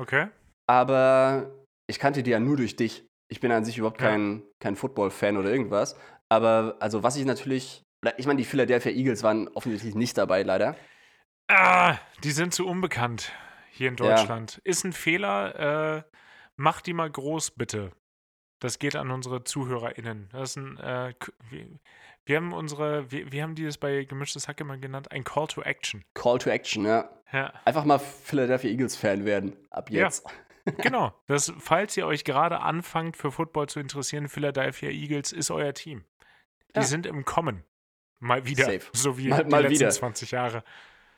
Okay? Aber ich kannte die ja nur durch dich. Ich bin an sich überhaupt Ja. kein, kein Football-Fan oder irgendwas. Aber also, was ich natürlich. oder Ich meine, die Philadelphia Eagles waren offensichtlich nicht dabei, leider. Ah, die sind zu unbekannt hier in Ja. Deutschland. Ist ein Fehler. Äh, mach die mal groß, bitte. Das geht an unsere ZuhörerInnen. Das ist ein, äh, wir, wir haben unsere, wir, wir haben die das bei Gemischtes Hack immer genannt, ein Call to Action. Call to Action, ja. Ja, Einfach mal Philadelphia Eagles-Fan werden. Ab Ja. Genau. Das, falls ihr euch gerade anfangt, für Football zu interessieren, Philadelphia Eagles ist euer Team. Die Ja. sind im Kommen. Mal wieder. Safe. So wie Mal- die mal letzten wieder. 20 Jahre.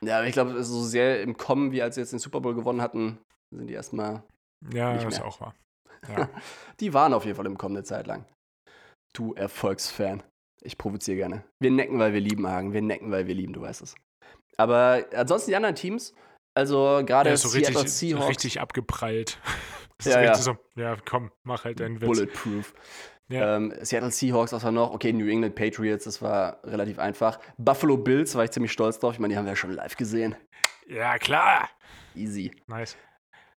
Ja, aber ich glaube, so sehr im Kommen, wie als sie jetzt den Super Bowl gewonnen hatten, sind die erstmal. Ja, Nicht das mehr. auch wahr. *laughs* Ja. Die waren auf jeden Fall im Kommen eine Zeit lang. Du Erfolgsfan. Ich provoziere gerne. Wir necken, weil wir lieben, Hagen. Wir necken, weil wir lieben, du weißt es. Aber ansonsten die anderen Teams, also gerade ist so Seattle richtig, Seahawks, richtig abgeprallt. *laughs* Das Ja, ist ja. so, ja, komm, mach halt deinen Witz. Bulletproof. Ja. Ähm, Seattle Seahawks, was war noch? Okay, New England Patriots, das war relativ einfach. Buffalo Bills war ich ziemlich stolz drauf. Ich meine, die haben wir ja schon live gesehen. Ja, klar. Easy. Nice.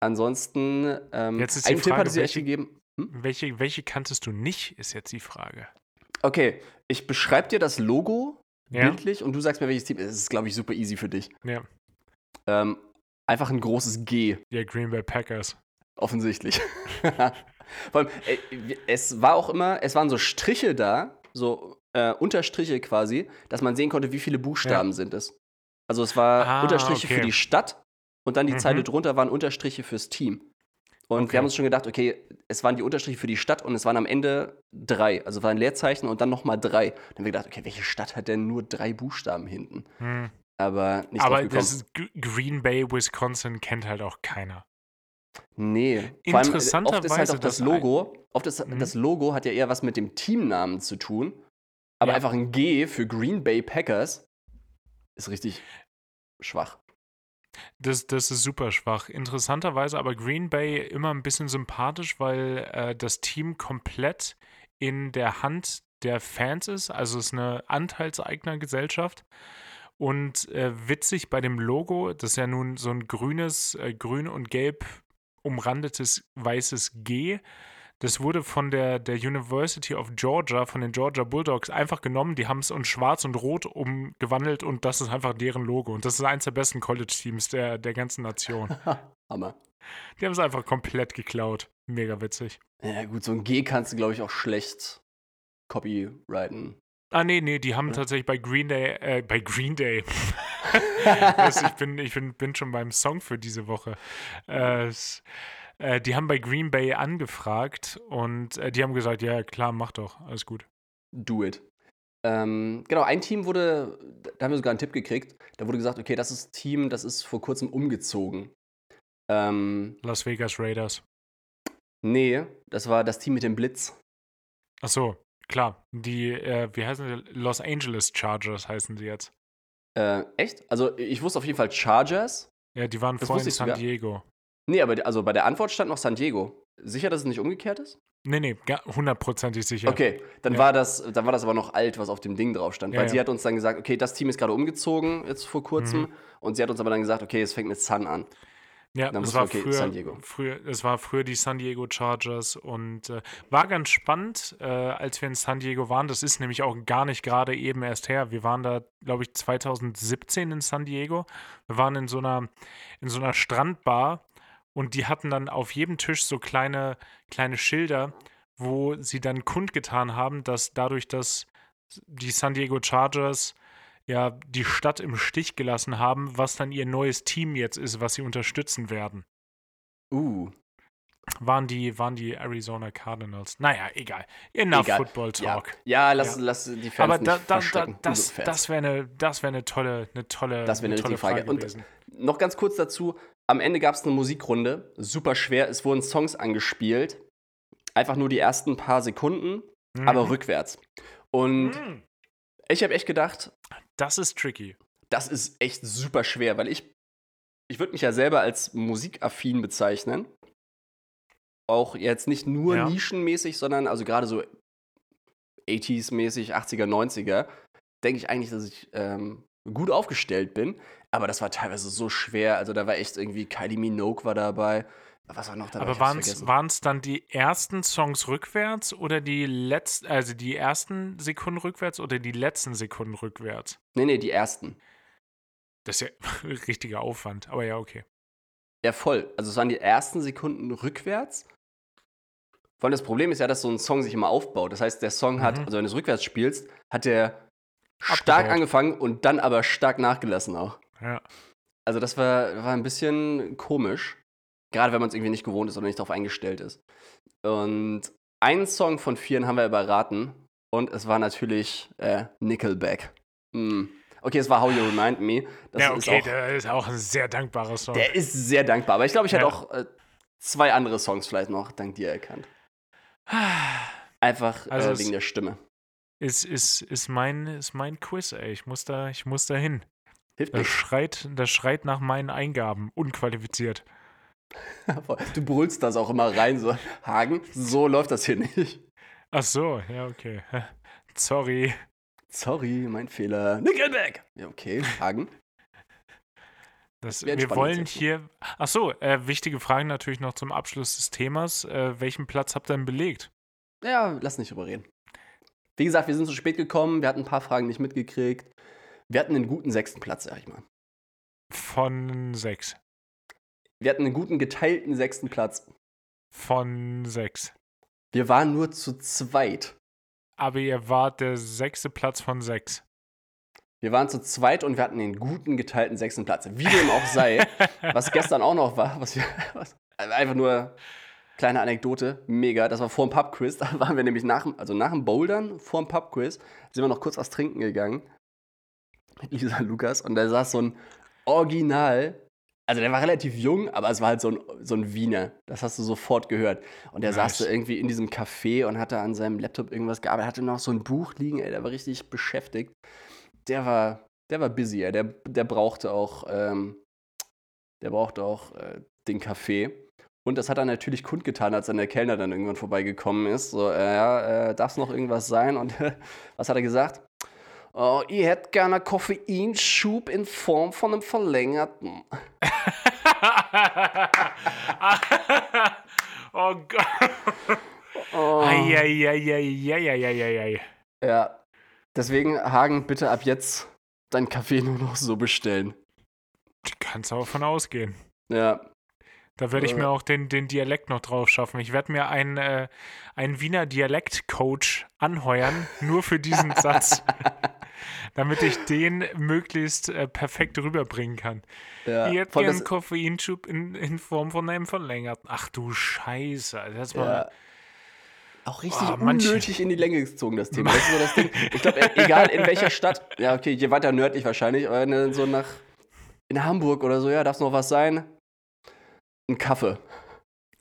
Ansonsten, ähm, Jetzt ist die einen Tipp Frage, hat es ja echt welche- gegeben. Welche, welche kanntest du nicht, ist jetzt die Frage. Okay, ich beschreibe dir das Logo Ja, bildlich und du sagst mir, welches Team. Es ist, glaube ich, super easy für dich. ja. Ähm, einfach ein großes G, ja Green Bay Packers. offensichtlich. *laughs* Vor allem, äh, es war auch immer, es waren so Striche da, so äh, Unterstriche quasi, dass man sehen konnte, wie viele Buchstaben sind es. Also es war Ah, Unterstriche okay. für die Stadt und dann die Mhm. Zeile drunter waren Unterstriche fürs Team. Und Okay. wir haben uns schon gedacht, okay, es waren die Unterstriche für die Stadt und es waren am Ende drei. Also es war ein Leerzeichen und dann nochmal drei. Dann haben wir gedacht, okay, welche Stadt hat denn nur drei Buchstaben hinten? Hm. Aber nicht Aber das ist Green Bay, Wisconsin kennt halt auch keiner. Nee. Allem, äh, oft ist halt Interessanterweise auch das das Logo, oft ist Mhm. das Logo hat ja eher was mit dem Teamnamen zu tun. Aber Ja. einfach ein G für Green Bay Packers ist richtig schwach. Das, das ist super schwach. Interessanterweise aber Green Bay immer ein bisschen sympathisch, weil äh, das Team komplett in der Hand der Fans ist. Also es ist eine Anteilseignergesellschaft. Und äh, witzig bei dem Logo, das ist ja nun so ein grünes, äh, grün und gelb umrandetes weißes G. Das wurde von der, der University of Georgia, von den Georgia Bulldogs einfach genommen. Die haben es in schwarz und rot umgewandelt und das ist einfach deren Logo. Und das ist eins der besten College-Teams der, der ganzen Nation. *laughs* Hammer. Die haben es einfach komplett geklaut. Mega witzig. Ja, gut, so ein G kannst du, glaube ich, auch schlecht copyrighten. Ah, nee, nee, die haben tatsächlich bei Green Day, äh, bei Green Day. *laughs* ich bin, ich bin, bin schon beim Song für diese Woche. Äh, äh, die haben bei Green Bay angefragt und äh, die haben gesagt, ja, klar, mach doch, alles gut. Do it. Ähm, genau, ein Team wurde, da haben wir sogar einen Tipp gekriegt, da wurde gesagt, okay, das ist Team, das ist vor kurzem umgezogen. Ähm, Las Vegas Raiders. Nee, das war das Team mit dem Blitz. Ach so, klar. Die, äh, wie heißen die? Los Angeles Chargers heißen sie jetzt. Äh, echt? Also ich wusste auf jeden Fall Chargers. Ja, die waren Das vorhin in San sogar. Diego. Nee, aber also bei der Antwort stand noch San Diego. Sicher, dass es nicht umgekehrt ist? Nee, nee, hundertprozentig sicher. Okay, dann Ja. war das, dann war das aber noch alt, was auf dem Ding drauf stand. Ja, weil ja. sie hat uns dann gesagt, okay, das Team ist gerade umgezogen jetzt vor kurzem. Mhm. Und sie hat uns aber dann gesagt, okay, es fängt mit Sun an. Ja, das war okay, früher, San Diego. früher, es war früher die San Diego Chargers und äh, war ganz spannend, äh, als wir in San Diego waren. Das ist nämlich auch gar nicht gerade eben erst her. Wir waren da, glaube ich, 2017 in San Diego. Wir waren in so einer, in so einer Strandbar und die hatten dann auf jedem Tisch so kleine, kleine Schilder, wo sie dann kundgetan haben, dass dadurch, dass die San Diego Chargers ja die Stadt im Stich gelassen haben, was dann ihr neues Team jetzt ist, was sie unterstützen werden. Uh, Waren die, waren die Arizona Cardinals. Naja, egal. Enough Egal. Football ja. Talk. Ja, lass, Ja. lass die Fans Aber da, da, da, das, das wäre eine, das wär eine tolle, eine tolle, Das wäre eine tolle Frage. Und- gewesen. Noch ganz kurz dazu. Am Ende gab es eine Musikrunde. Super schwer. Es wurden Songs angespielt. Einfach nur die ersten paar Sekunden, aber Mhm. rückwärts. Und Mhm. Ich habe echt gedacht, Das ist tricky. das ist echt super schwer, weil ich, ich würde mich ja selber als musikaffin bezeichnen. Auch jetzt nicht nur Ja. nischenmäßig, sondern also gerade so 80s-mäßig, 80er, 90er, denke ich eigentlich, dass ich ähm, gut aufgestellt bin. Aber das war teilweise so schwer. Also da war echt irgendwie Kylie Minogue war dabei. Was war noch dabei? Aber waren es dann die ersten Songs rückwärts oder die letzten, also die ersten Sekunden rückwärts oder die letzten Sekunden rückwärts? Nee, nee, die ersten. Das ist ja *laughs* richtiger Aufwand, aber ja, okay. Ja, voll. Also es waren die ersten Sekunden rückwärts. Vor allem das Problem ist ja, dass so ein Song sich immer aufbaut. Das heißt, der Song hat, Mhm. also wenn du es rückwärts spielst, hat der stark Abgebaut. angefangen und dann aber stark nachgelassen auch. Ja. Also das war, war ein bisschen komisch. Gerade wenn man es irgendwie nicht gewohnt ist oder nicht darauf eingestellt ist. Und einen Song von vieren haben wir überraten. Und es war natürlich äh, Nickelback. Hm. Okay, es war How You Remind Me. Das ja, ist okay, auch der ist auch ein sehr dankbarer Song. der ist sehr dankbar. Aber ich glaube, ich hätte Ja. auch äh, zwei andere Songs vielleicht noch dank dir erkannt. Einfach Also äh, wegen der Stimme. ist, ist, ist, mein, ist mein Quiz, ey. Ich muss da, ich muss da hin. Hilft Das nicht. schreit, das schreit nach meinen Eingaben. Unqualifiziert. *laughs* Du brüllst das auch immer rein, so, Hagen, so läuft das hier nicht. Ach so, ja, okay. Sorry. Sorry, mein Fehler. Nickelback! Ja, okay, Hagen. Das, Wir wollen hier. Ach so, äh, wichtige Frage natürlich noch zum Abschluss des Themas. Äh, welchen Platz habt ihr denn belegt? Ja, lass nicht drüber reden. Wie gesagt, wir sind zu spät gekommen, wir hatten ein paar Fragen nicht mitgekriegt. Wir hatten einen guten sechsten Platz, sag ich mal. Von sechs. Wir hatten einen guten geteilten sechsten Platz. Von sechs. Wir waren nur zu zweit. Aber ihr wart der sechste Platz von sechs. Wir waren zu zweit und wir hatten den guten geteilten sechsten Platz. Wie dem auch sei, *laughs* was gestern auch noch war, was wir, was, einfach nur kleine Anekdote, mega. Das war vor dem Pubquiz. Da waren wir nämlich nach, dem- also nach dem Bouldern, vor dem Pubquiz, sind wir noch kurz was trinken gegangen mit Lisa Lukas und da saß so ein Original. Also der war relativ jung, aber es war halt so ein, so ein Wiener. Das hast du sofort gehört. Und der saß Nice. da irgendwie in diesem Café und hatte an seinem Laptop irgendwas gearbeitet, hatte noch so ein Buch liegen, ey, der war richtig beschäftigt. Der war, der war busy, ey. Der, der brauchte auch ähm, der braucht auch äh, den Kaffee. Und das hat er natürlich kundgetan, als dann der Kellner dann irgendwann vorbeigekommen ist. So, äh, ja, äh, darf es noch irgendwas sein? Und *laughs* was hat er gesagt? Oh, ich hätte gerne Koffeinschub in Form von einem verlängerten. *laughs* oh Gott. Oh. Eieieiei. Ja. Deswegen, Hagen, bitte ab jetzt deinen Kaffee nur noch so bestellen. Kannst aber von ausgehen. Ja. Da werde ich mir auch den, den Dialekt noch drauf schaffen. Ich werde mir einen, äh, einen Wiener Dialektcoach anheuern, nur für diesen *laughs* Satz. *laughs* damit ich den möglichst äh, perfekt rüberbringen kann. Ja, ich hätte gern Koffeinschub in, in Form von einem verlängerten. Ach du Scheiße. Das war. Ja. Auch richtig oh, unnötig in die Länge gezogen, das Thema. *laughs* Das ist so das Ding. Ich glaube, egal in welcher Stadt, ja, okay, je weiter nördlich wahrscheinlich, aber so nach in Hamburg oder so, ja, darf es noch was sein? Ein Kaffee.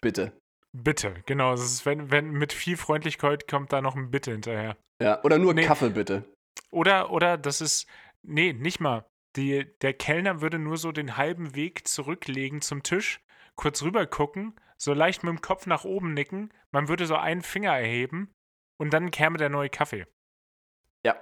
Bitte. Bitte, genau. Das ist, wenn, wenn mit viel Freundlichkeit kommt da noch ein Bitte hinterher. Ja, oder nur nee. Kaffee, bitte. Oder, oder das ist, nee, nicht mal. Die, der Kellner würde nur so den halben Weg zurücklegen zum Tisch, kurz rüber gucken, so leicht mit dem Kopf nach oben nicken, man würde so einen Finger erheben und dann käme der neue Kaffee. Ja.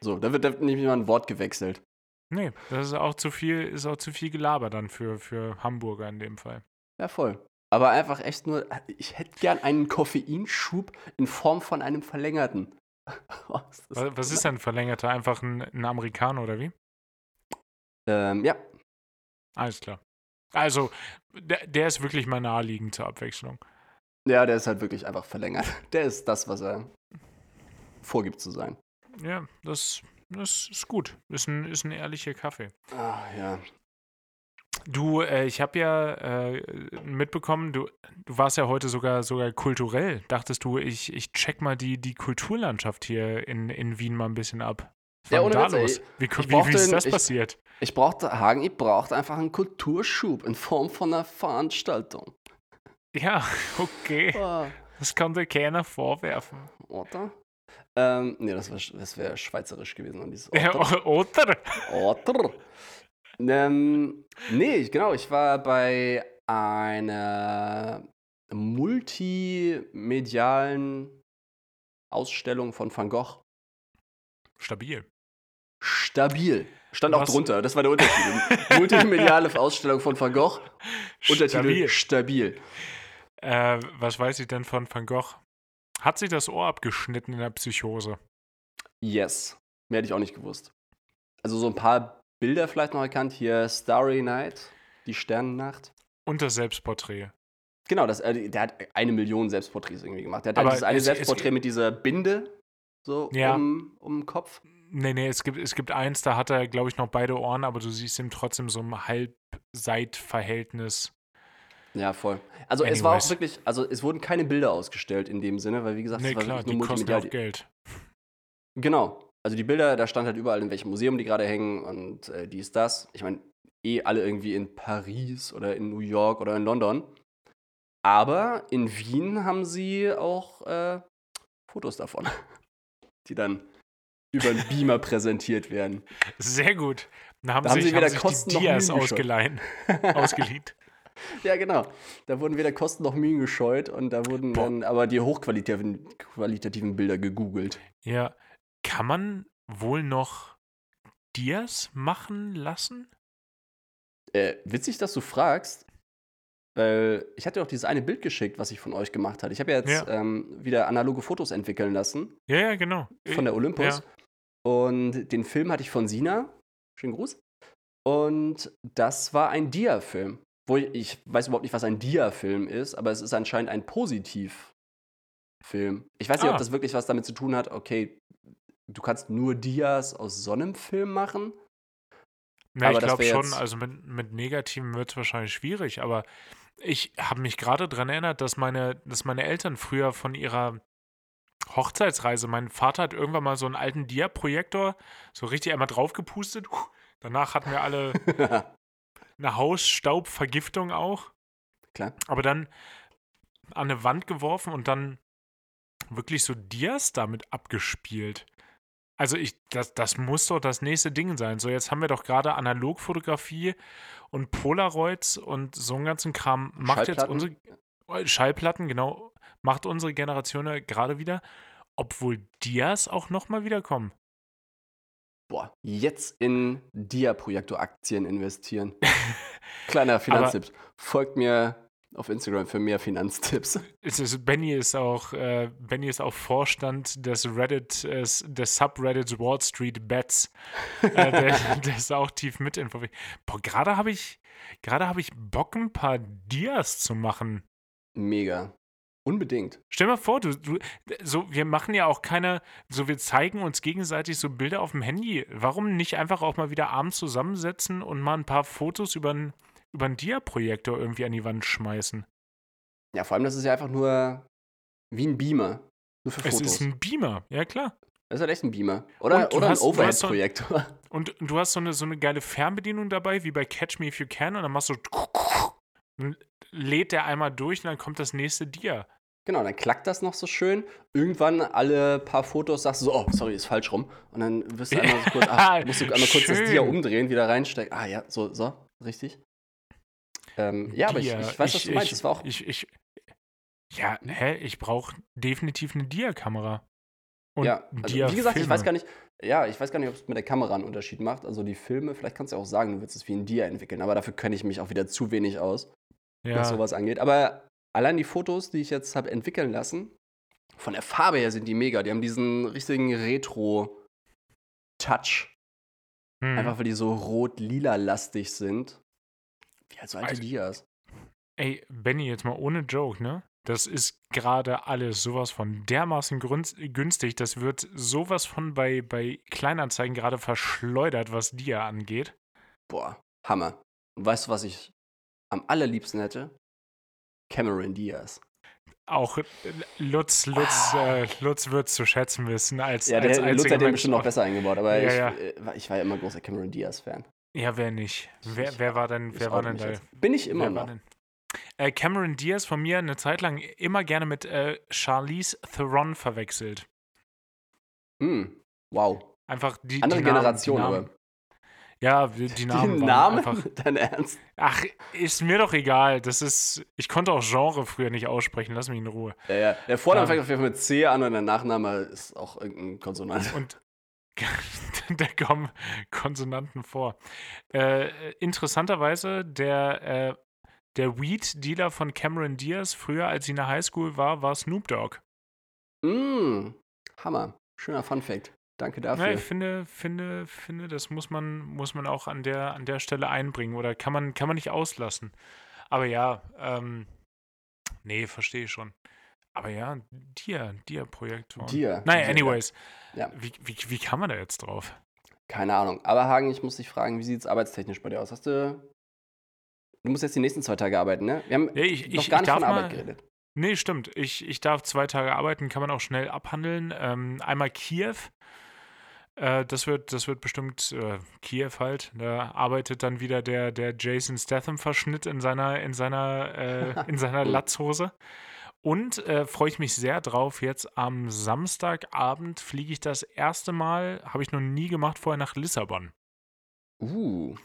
So, da wird, da wird nämlich mal ein Wort gewechselt. Nee, das ist auch zu viel, ist auch zu viel Gelaber dann für, für Hamburger in dem Fall. Ja, voll. Aber einfach echt nur, ich hätte gern einen Koffeinschub in Form von einem verlängerten. *laughs* was, ist was, ist denn verlängerter? Einfach ein, ein Amerikaner oder wie? Ähm, ja. Alles klar. Also, der, der ist wirklich mal naheliegend zur Abwechslung. Ja, der ist halt wirklich einfach verlängert. *laughs* Der ist das, was er vorgibt zu sein. Ja, das, das ist gut. Ist ein, ist ein ehrlicher Kaffee. Ah, ja. Du, äh, ich habe ja äh, mitbekommen, du, du warst ja heute sogar sogar kulturell. Dachtest du, ich, ich check mal die, die Kulturlandschaft hier in, in Wien mal ein bisschen ab. Was ja, ohne da Witz? Wie, wie, wie ist das ich, passiert? Ich brauchte, Hagen, ich brauchte einfach einen Kulturschub in Form von einer Veranstaltung. Ja, *laughs* okay. Oh. Das konnte keiner vorwerfen. Oder? Ähm, nee, das, das wäre schweizerisch gewesen. Und dieses Ja, *laughs* oder? Oder? Ähm, nee, genau. Ich war bei einer multimedialen Ausstellung von Van Gogh. Stabil. Stabil. Stand auch drunter, das war der Unterschied. *laughs* Multimediale Ausstellung von Van Gogh. Untertitel Stabil. Äh, was weiß ich denn von Van Gogh? Hat sich das Ohr abgeschnitten in der Psychose? Yes. Mehr hätte ich auch nicht gewusst. Also so ein paar Bilder vielleicht noch erkannt. Hier Starry Night, die Sternennacht. Und das Selbstporträt. Genau, das, äh, der hat eine Million Selbstporträts irgendwie gemacht. Der hat Aber dieses eine es, Selbstporträt es, mit dieser Binde so ja. um, um den Kopf. Nee, nee, es gibt, es gibt eins, da hat er, glaube ich, noch beide Ohren, aber du siehst ihm trotzdem so ein Halbseitverhältnis. Ja, voll. Also Anyways. es war auch wirklich, also es wurden keine Bilder ausgestellt in dem Sinne, weil wie gesagt, nee, es war klar, nur die kosten auch Geld. Genau. Also die Bilder, da stand halt überall, in welchem Museum die gerade hängen und äh, dies, das. Ich meine, eh alle irgendwie in Paris oder in New York oder in London. Aber in Wien haben sie auch äh, Fotos davon, *laughs* die dann über einen Beamer *laughs* präsentiert werden. Sehr gut. Dann haben, da haben sie wieder haben Kosten die Dias ausgeleihen, *laughs* ausgeliehen. Ja, genau. Da wurden weder Kosten noch Mühen gescheut und da wurden Boah. dann aber die hochqualitativen qualitativen Bilder gegoogelt. Ja, kann man wohl noch Dias machen lassen? Äh, witzig, dass du fragst. Weil ich hatte auch dieses eine Bild geschickt, was ich von euch gemacht hatte. Ich habe ja jetzt ja. Ähm, wieder analoge Fotos entwickeln lassen. Ja, ja, genau. Von der Olympus. Ja. Und den Film hatte ich von Sina. Schönen Gruß. Und das war ein Dia-Film. Wo ich, ich weiß überhaupt nicht, was ein Dia-Film ist, aber es ist anscheinend ein Positiv-Film. Ich weiß nicht, ah. ob das wirklich was damit zu tun hat, okay, du kannst nur Dias aus so einem Film machen. Ja, aber ich glaube schon, also mit, mit Negativen wird es wahrscheinlich schwierig, aber ich habe mich gerade daran erinnert, dass meine, dass meine Eltern früher von ihrer Hochzeitsreise, mein Vater hat irgendwann mal so einen alten Dia-Projektor so richtig einmal draufgepustet. Danach hatten wir alle *laughs* eine Hausstaubvergiftung auch. Klar. Aber dann an eine Wand geworfen und dann wirklich so Dias damit abgespielt. Also ich, das, das muss doch das nächste Ding sein. So, jetzt haben wir doch gerade Analogfotografie und Polaroids und so einen ganzen Kram. Macht jetzt unsere äh, Schallplatten, genau, macht unsere Generation gerade wieder, obwohl Dias auch nochmal wiederkommen. Boah, jetzt in Dia-Projektor-Aktien investieren. *laughs* Kleiner Finanztipp. Folgt mir auf Instagram für mehr Finanztipps. Es ist, Benny ist auch äh, Benny ist auch Vorstand des Reddit äh, des Subreddits Wall Street Bets. äh, der, *laughs* der, ist auch tief mit involviert. Boah, gerade habe ich gerade habe ich Bock ein paar Dias zu machen. Mega. Unbedingt. Stell dir mal vor, du, du, so, wir machen ja auch keine, so wir zeigen uns gegenseitig so Bilder auf dem Handy. Warum nicht einfach auch mal wieder abends zusammensetzen und mal ein paar Fotos über ein über einen Dia-Projektor irgendwie an die Wand schmeißen. Ja, vor allem, das ist ja einfach nur wie ein Beamer. Nur für Fotos. Es ist ein Beamer, ja klar. Das ist halt echt ein Beamer. Oder, oder hast, ein Overhead-Projektor. So, *laughs* und du hast so eine, so eine geile Fernbedienung dabei, wie bei Catch Me If You Can, und dann machst du. *laughs* Dann lädt der einmal durch und dann kommt das nächste Dia. Genau, dann klackt das noch so schön. Irgendwann alle paar Fotos sagst du so, oh, sorry, ist falsch rum. Und dann wirst du einmal so kurz, ach, *laughs* musst du einmal kurz das Dia umdrehen, wieder reinstecken. Ah ja, so, so, richtig. Ähm, ja, aber ich, ich, weiß, was du meinst. das war auch. Ich, ich, ja, hä? Ich brauche definitiv eine Dia-Kamera. Ja, also, wie gesagt, ich weiß gar nicht, ja, ich weiß gar nicht, ob es mit der Kamera einen Unterschied macht. Also die Filme, vielleicht kannst du auch sagen, du willst es wie ein Dia entwickeln, aber dafür kenne ich mich auch wieder zu wenig aus, ja. was sowas angeht. Aber allein die Fotos, die ich jetzt habe entwickeln lassen, von der Farbe her sind die mega. Die haben diesen richtigen Retro-Touch. Hm. Einfach weil die so rot-lila-lastig sind. Also alte also, Dias. Ey, Benny, jetzt mal ohne Joke, ne? Das ist gerade alles sowas von dermaßen günstig. Das wird sowas von bei, bei Kleinanzeigen gerade verschleudert, was Dia angeht. Boah, Hammer. Und weißt du, was ich am allerliebsten hätte? Cameron Diaz. Auch äh, Lutz, Lutz, ah. äh, Lutz wird es zu schätzen wissen als Ja, der als Lutz hat den bestimmt noch besser eingebaut, aber ja, ich, ja. Äh, ich war ja immer großer Cameron Diaz-Fan. Ja, wer nicht? Wer, wer war denn, wer war denn da? Bin ich immer noch. Äh, Cameron Diaz von mir eine Zeit lang immer gerne mit äh, Charlize Theron verwechselt. Mm, wow. Einfach die andere die Generation, Namen, aber. Ja, die Namen. *laughs* Die Namen? Einfach, *laughs* Dein Ernst? Ach, ist mir doch egal. Das ist. Ich konnte auch Genre früher nicht aussprechen. Lass mich in Ruhe. Ja, ja. Der Vorname ähm, fängt auf jeden Fall mit C an und der Nachname ist auch irgendein Konsonant. Und *laughs* da kommen Konsonanten vor. Äh, interessanterweise, der, äh, der Weed-Dealer von Cameron Diaz, früher als sie in der Highschool war, war Snoop Dogg. Mm, Hammer. Schöner Fun-Fact. Danke dafür. Ja, ich finde, finde, finde, das muss man, muss man auch an der, an der Stelle einbringen oder kann man, kann man nicht auslassen. Aber ja, ähm, nee, verstehe ich schon. Aber ja, Dia, Dia-Projekt. Dia. Naja, anyways. Ja. Wie, wie, wie kann man da jetzt drauf? Keine Ahnung. Aber Hagen, ich muss dich fragen, wie sieht es arbeitstechnisch bei dir aus? Hast du. Du musst jetzt die nächsten zwei Tage arbeiten, ne? Wir haben ja, ich, noch ich, gar nicht von Arbeit mal, geredet. Nee, stimmt. Ich, ich darf zwei Tage arbeiten, kann man auch schnell abhandeln. Ähm, einmal Kiew. Äh, das, wird, das wird bestimmt äh, Kiew halt. Da arbeitet dann wieder der, der Jason Statham-Verschnitt in seiner, in seiner, äh, *laughs* in seiner Latzhose. Und äh, freue ich mich sehr drauf. Jetzt am Samstagabend fliege ich das erste Mal, habe ich noch nie gemacht, vorher nach Lissabon. Uh.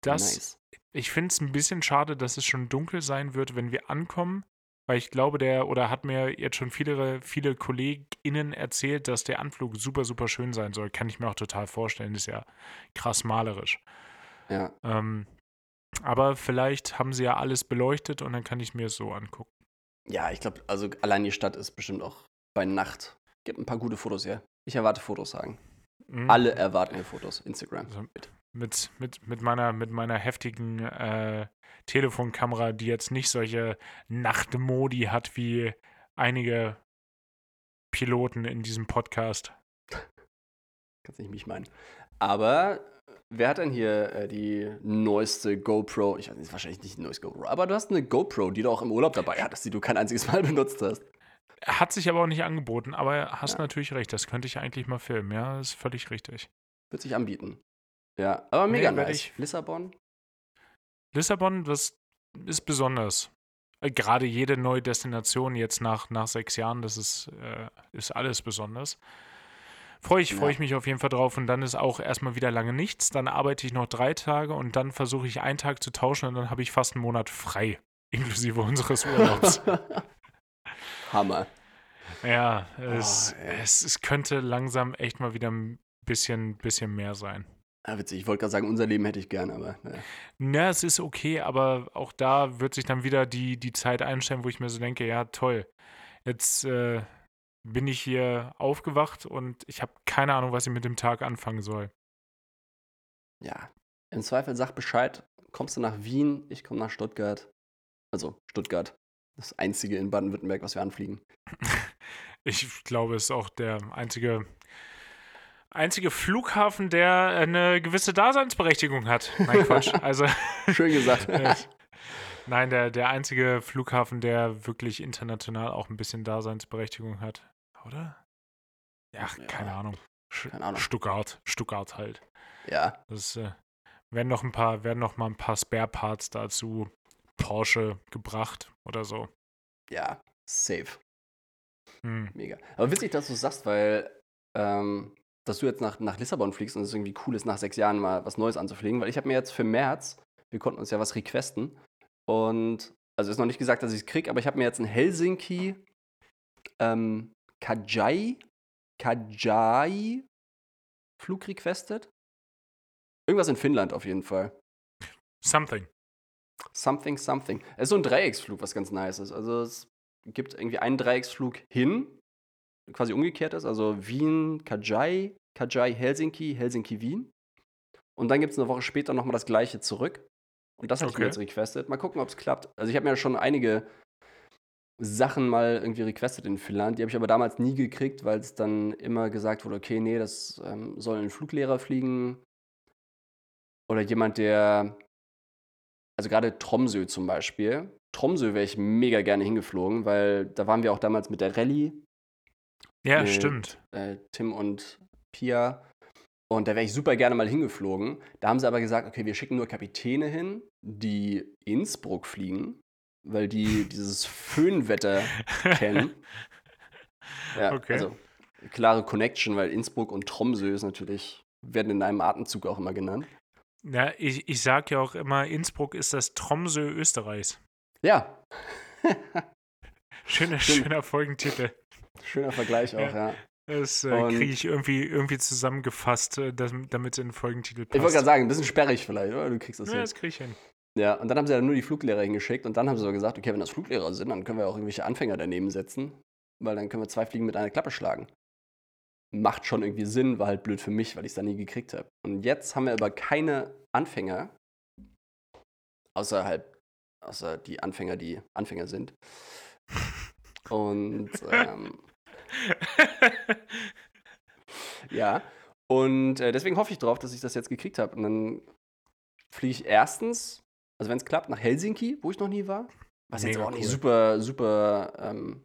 Das, nice. Ich finde es ein bisschen schade, dass es schon dunkel sein wird, wenn wir ankommen. Weil ich glaube, der, oder hat mir jetzt schon viele, viele KollegInnen erzählt, dass der Anflug super, super schön sein soll. Kann ich mir auch total vorstellen. Ist ja krass malerisch. Ja. Ähm, aber vielleicht haben sie ja alles beleuchtet und dann kann ich mir es so angucken. Ja, ich glaube, also allein die Stadt ist bestimmt auch bei Nacht. Gibt ein paar gute Fotos her. Ich erwarte Fotos sagen. Mhm. Alle erwarten hier Fotos. Instagram. Also mit, mit, mit, meiner, mit meiner heftigen äh, Telefonkamera, die jetzt nicht solche Nachtmodi hat wie einige Piloten in diesem Podcast. *laughs* Kannst nicht mich meinen. Aber Wer hat denn hier äh, die neueste GoPro? Ich weiß nicht, wahrscheinlich nicht die neueste GoPro, aber du hast eine GoPro, die du auch im Urlaub dabei hattest, die du kein einziges Mal *laughs* benutzt hast. Hat sich aber auch nicht angeboten, aber hast ja. natürlich recht, das könnte ich eigentlich mal filmen, ja, ist völlig richtig. Wird sich anbieten. Ja, aber mega nee, nice. Lissabon? Lissabon, das ist besonders. Äh, gerade jede neue Destination jetzt nach, nach sechs Jahren, das ist, äh, ist alles besonders. Freue ich, freu ich mich auf jeden Fall drauf und dann ist auch erstmal wieder lange nichts. Dann arbeite ich noch drei Tage und dann versuche ich einen Tag zu tauschen und dann habe ich fast einen Monat frei, *laughs* inklusive unseres Urlaubs. *laughs* Hammer. ja, es, Oh, es, es könnte langsam echt mal wieder ein bisschen, bisschen mehr sein. Ja, witzig. Ich wollte gerade sagen, unser Leben hätte ich gern, aber naja. Na, es ist okay, aber auch da wird sich dann wieder die, die Zeit einstellen, wo ich mir so denke, ja, toll. Jetzt äh, bin ich hier aufgewacht und ich habe keine Ahnung, was ich mit dem Tag anfangen soll. Ja. Im Zweifel sag Bescheid. Kommst du nach Wien, ich komme nach Stuttgart. Also Stuttgart. Das einzige in Baden-Württemberg, was wir anfliegen. *laughs* Ich glaube, es ist auch der einzige, einzige Flughafen, der eine gewisse Daseinsberechtigung hat. Nein, Quatsch. *laughs* Also, Schön gesagt. *laughs* äh, nein, der, der einzige Flughafen, der wirklich international auch ein bisschen Daseinsberechtigung hat. Oder? Ja, Ja. keine Ahnung. Sch- Keine Ahnung. Stuttgart, Stuttgart halt. ja. Das äh, werden noch ein paar, werden noch mal ein paar Spare Parts dazu Porsche gebracht oder so. Ja. Safe. Hm. Mega. Aber witzig, dass du es sagst, weil, ähm, dass du jetzt nach, nach Lissabon fliegst und es irgendwie cool ist, nach sechs Jahren mal was Neues anzufliegen, weil ich habe mir jetzt für März, wir konnten uns ja was requesten und, also ist noch nicht gesagt, dass ich es kriege, aber ich habe mir jetzt ein Helsinki ähm, Kajai, Kajai Flug requestet. Irgendwas in Finnland auf jeden Fall. Something. Something, something. Es ist so ein Dreiecksflug, was ganz nice ist. Also es gibt irgendwie einen Dreiecksflug hin, quasi umgekehrt ist. Also Wien, Kajai, Kajai, Helsinki, Helsinki, Wien. Und dann gibt es eine Woche später nochmal das gleiche zurück. Und das habe ich mir Okay. jetzt requestet. Mal gucken, ob es klappt. Also ich habe mir schon einige Sachen mal irgendwie requestet in Finnland. Die habe ich aber damals nie gekriegt, weil es dann immer gesagt wurde, okay, nee, das ähm, soll ein Fluglehrer fliegen. Oder jemand, der also gerade Tromsø zum Beispiel. Tromsø wäre ich mega gerne hingeflogen, weil da waren wir auch damals mit der Rallye, Ja, Nee. stimmt. äh, Tim und Pia. Und da wäre ich super gerne mal hingeflogen. Da haben sie aber gesagt, okay, wir schicken nur Kapitäne hin, die Innsbruck fliegen, weil die dieses Föhnwetter *laughs* kennen. Ja, Okay. also klare Connection, weil Innsbruck und Tromsø ist natürlich, werden in einem Atemzug auch immer genannt. Ja, ich, ich sag ja auch immer, Innsbruck ist das Tromsø Österreichs. Ja, *laughs* Schöner, Stimmt. schöner Folgentitel. schöner Vergleich auch, Ja. ja. Das äh, kriege ich irgendwie, irgendwie zusammengefasst, äh, damit es in den Folgentitel passt. Ich wollte gerade sagen, ein bisschen sperrig vielleicht, oder? Du kriegst das ja, hin. das kriege ich hin. Ja, und dann haben sie ja nur die Fluglehrer hingeschickt und dann haben sie so gesagt, okay, wenn das Fluglehrer sind, dann können wir auch irgendwelche Anfänger daneben setzen, weil dann können wir zwei Fliegen mit einer Klappe schlagen. Macht schon irgendwie Sinn, war halt blöd für mich, weil ich es da nie gekriegt habe. Und jetzt haben wir aber keine Anfänger, außer halt, außer die Anfänger, die Anfänger sind. Und ähm, *laughs* ja, und äh, deswegen hoffe ich drauf, dass ich das jetzt gekriegt habe. Und dann fliege ich erstens, also wenn es klappt, nach Helsinki, wo ich noch nie war. Was jetzt Mega auch nicht cool. super, super ähm,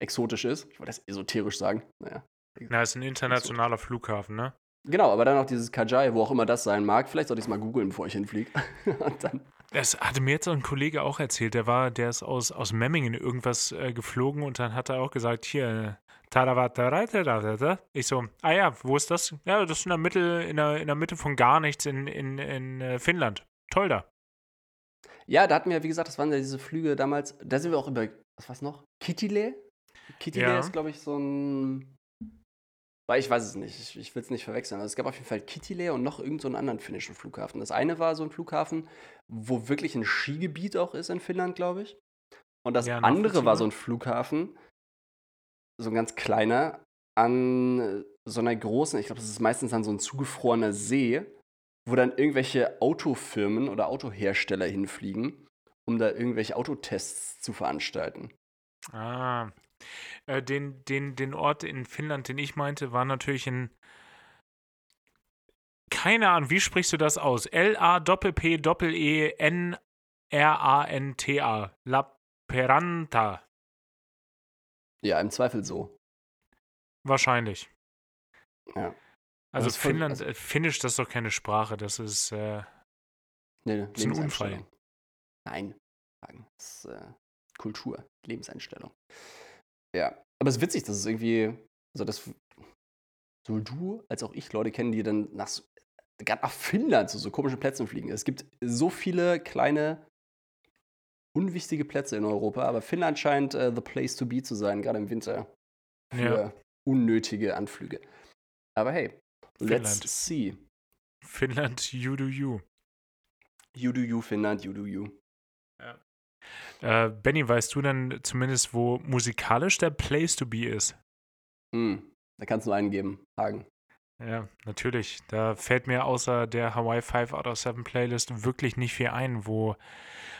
exotisch ist. Ich wollte das esoterisch sagen. Naja. Na, ist ein internationaler Flughafen, ne? Genau, aber dann noch dieses Kajai, wo auch immer das sein mag. Vielleicht sollte ich es mal googeln, bevor ich hinfliege. *laughs* Das hatte mir jetzt ein Kollege auch erzählt. Der war, der ist aus, aus Memmingen irgendwas äh, geflogen und dann hat er auch gesagt, hier, ich so, ah ja, wo ist das? Ja, das ist in der Mitte, in der, in der Mitte von gar nichts in, in, in äh, Finnland. Toll da. Ja, da hatten wir, wie gesagt, das waren ja diese Flüge damals. Da sind wir auch über, was war's noch? Kitile? Kitile Ja. ist, glaube ich, so ein. Weil ich weiß es nicht, ich, ich will es nicht verwechseln. Also es gab auf jeden Fall Kitile und noch irgendeinen so einen anderen finnischen Flughafen. Das eine war so ein Flughafen, wo wirklich ein Skigebiet auch ist in Finnland, glaube ich. Und das Ja, andere war nachvollziehbar. so ein Flughafen, so ein ganz kleiner, an so einer großen, ich glaube, das ist meistens dann so ein zugefrorener See, wo dann irgendwelche Autofirmen oder Autohersteller hinfliegen, um da irgendwelche Autotests zu veranstalten. Ah. Äh, den, den, den Ort in Finnland, den ich meinte, war natürlich in. Keine Ahnung, wie sprichst du das aus? L-A-P-P-E-N-R-A-N-T-A. Lappeenranta. Ja, im Zweifel so. Wahrscheinlich. Ja. Also Das ist voll- Finnland, also- äh, Finnisch, das ist doch keine Sprache, das ist, äh, Nee, ist ein Unfall. Nein. Das ist äh, Kultur, Lebenseinstellung. Ja, aber es ist witzig, dass es irgendwie, also das sowohl du als auch ich Leute kennen, die dann nach, gerade nach Finnland zu so komischen Plätzen fliegen. Es gibt so viele kleine, unwichtige Plätze in Europa, aber Finnland scheint uh, the place to be zu sein, gerade im Winter. Für ja. unnötige Anflüge. Aber hey, Finnland. let's see. Finnland, you do you. You do you, Finnland, you do you. Ja. Äh, Benny, weißt du denn zumindest, wo musikalisch der Place to be ist? Hm, da kannst du eingeben, Hagen. Ja, natürlich. Da fällt mir außer der Hawaii 5 out of 7 Playlist wirklich nicht viel ein, wo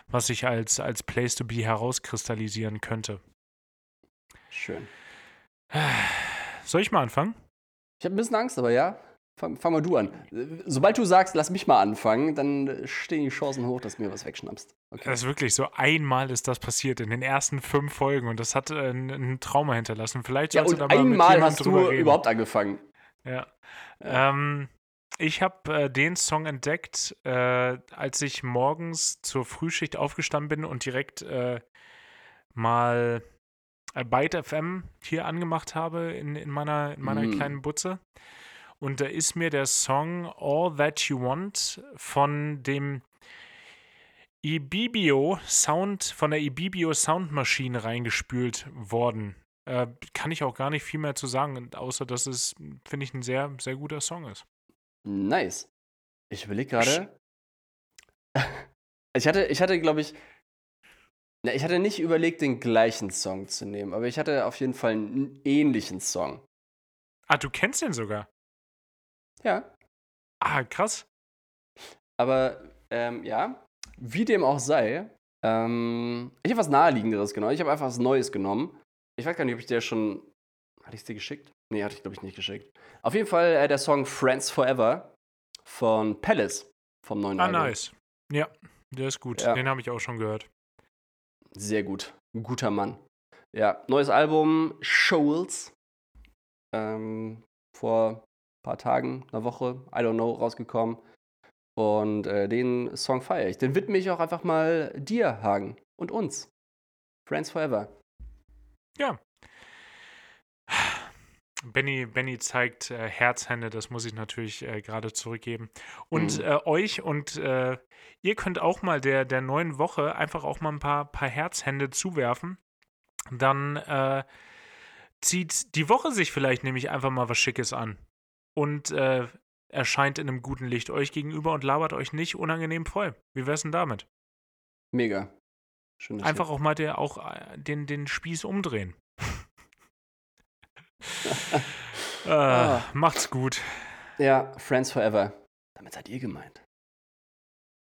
was sich als, als Place to be herauskristallisieren könnte. Schön. Soll ich mal anfangen? Ich habe ein bisschen Angst, aber ja. Fang, fang, mal du an. Sobald du sagst, lass mich mal anfangen, dann stehen die Chancen hoch, dass du mir was wegschnappst. Okay. Das ist wirklich so. Einmal ist das passiert in den ersten fünf Folgen und das hat äh, ein, Trauma hinterlassen. Vielleicht ja, und einmal hast du reden. überhaupt angefangen. Ja. ja. Ähm, ich habe äh, den Song entdeckt, äh, als ich morgens zur Frühschicht aufgestanden bin und direkt äh, mal Byte FM hier angemacht habe in, in meiner, in meiner mm. kleinen Butze. Und da ist mir der Song All That You Want von dem Ibibio Sound, von der Ibibio Soundmaschine reingespült worden. Äh, kann ich auch gar nicht viel mehr zu sagen, außer dass es, finde ich, ein sehr, sehr guter Song ist. Nice. Ich überlege gerade. *laughs* ich hatte, ich hatte, glaube ich, ich hatte nicht überlegt, den gleichen Song zu nehmen, aber ich hatte auf jeden Fall einen ähnlichen Song. Ah, du kennst den sogar? Ja. Ah, krass. Aber ähm, ja, wie dem auch sei, ähm, ich habe was Naheliegenderes genommen. Ich habe einfach was Neues genommen. Ich weiß gar nicht, ob ich dir schon. Hatte ich es dir geschickt? Nee, hatte ich, glaube ich, nicht geschickt. Auf jeden Fall äh, der Song Friends Forever von Palace vom neuen Ah, Album. nice. Ja, der ist gut. Ja. Den habe ich auch schon gehört. Sehr gut. Ein guter Mann. Ja, neues Album, Shoals. Ähm, vor paar Tagen, einer Woche, I don't know, rausgekommen. Und äh, den Song feiere ich. Den widme ich auch einfach mal dir, Hagen, und uns. Friends Forever. Ja. Benny, Benny zeigt äh, Herzhände, das muss ich natürlich äh, gerade zurückgeben. Und mhm. äh, euch und äh, ihr könnt auch mal der, der neuen Woche einfach auch mal ein paar, paar Herzhände zuwerfen. Dann äh, zieht die Woche sich vielleicht nämlich einfach mal was Schickes an und äh, erscheint in einem guten Licht euch gegenüber und labert euch nicht unangenehm voll. Wie wär's denn damit? Mega. Schön, Einfach auch mal der, auch den, den Spieß umdrehen. *laughs* äh, ah. Macht's gut. Ja, Friends Forever. Damit seid ihr gemeint.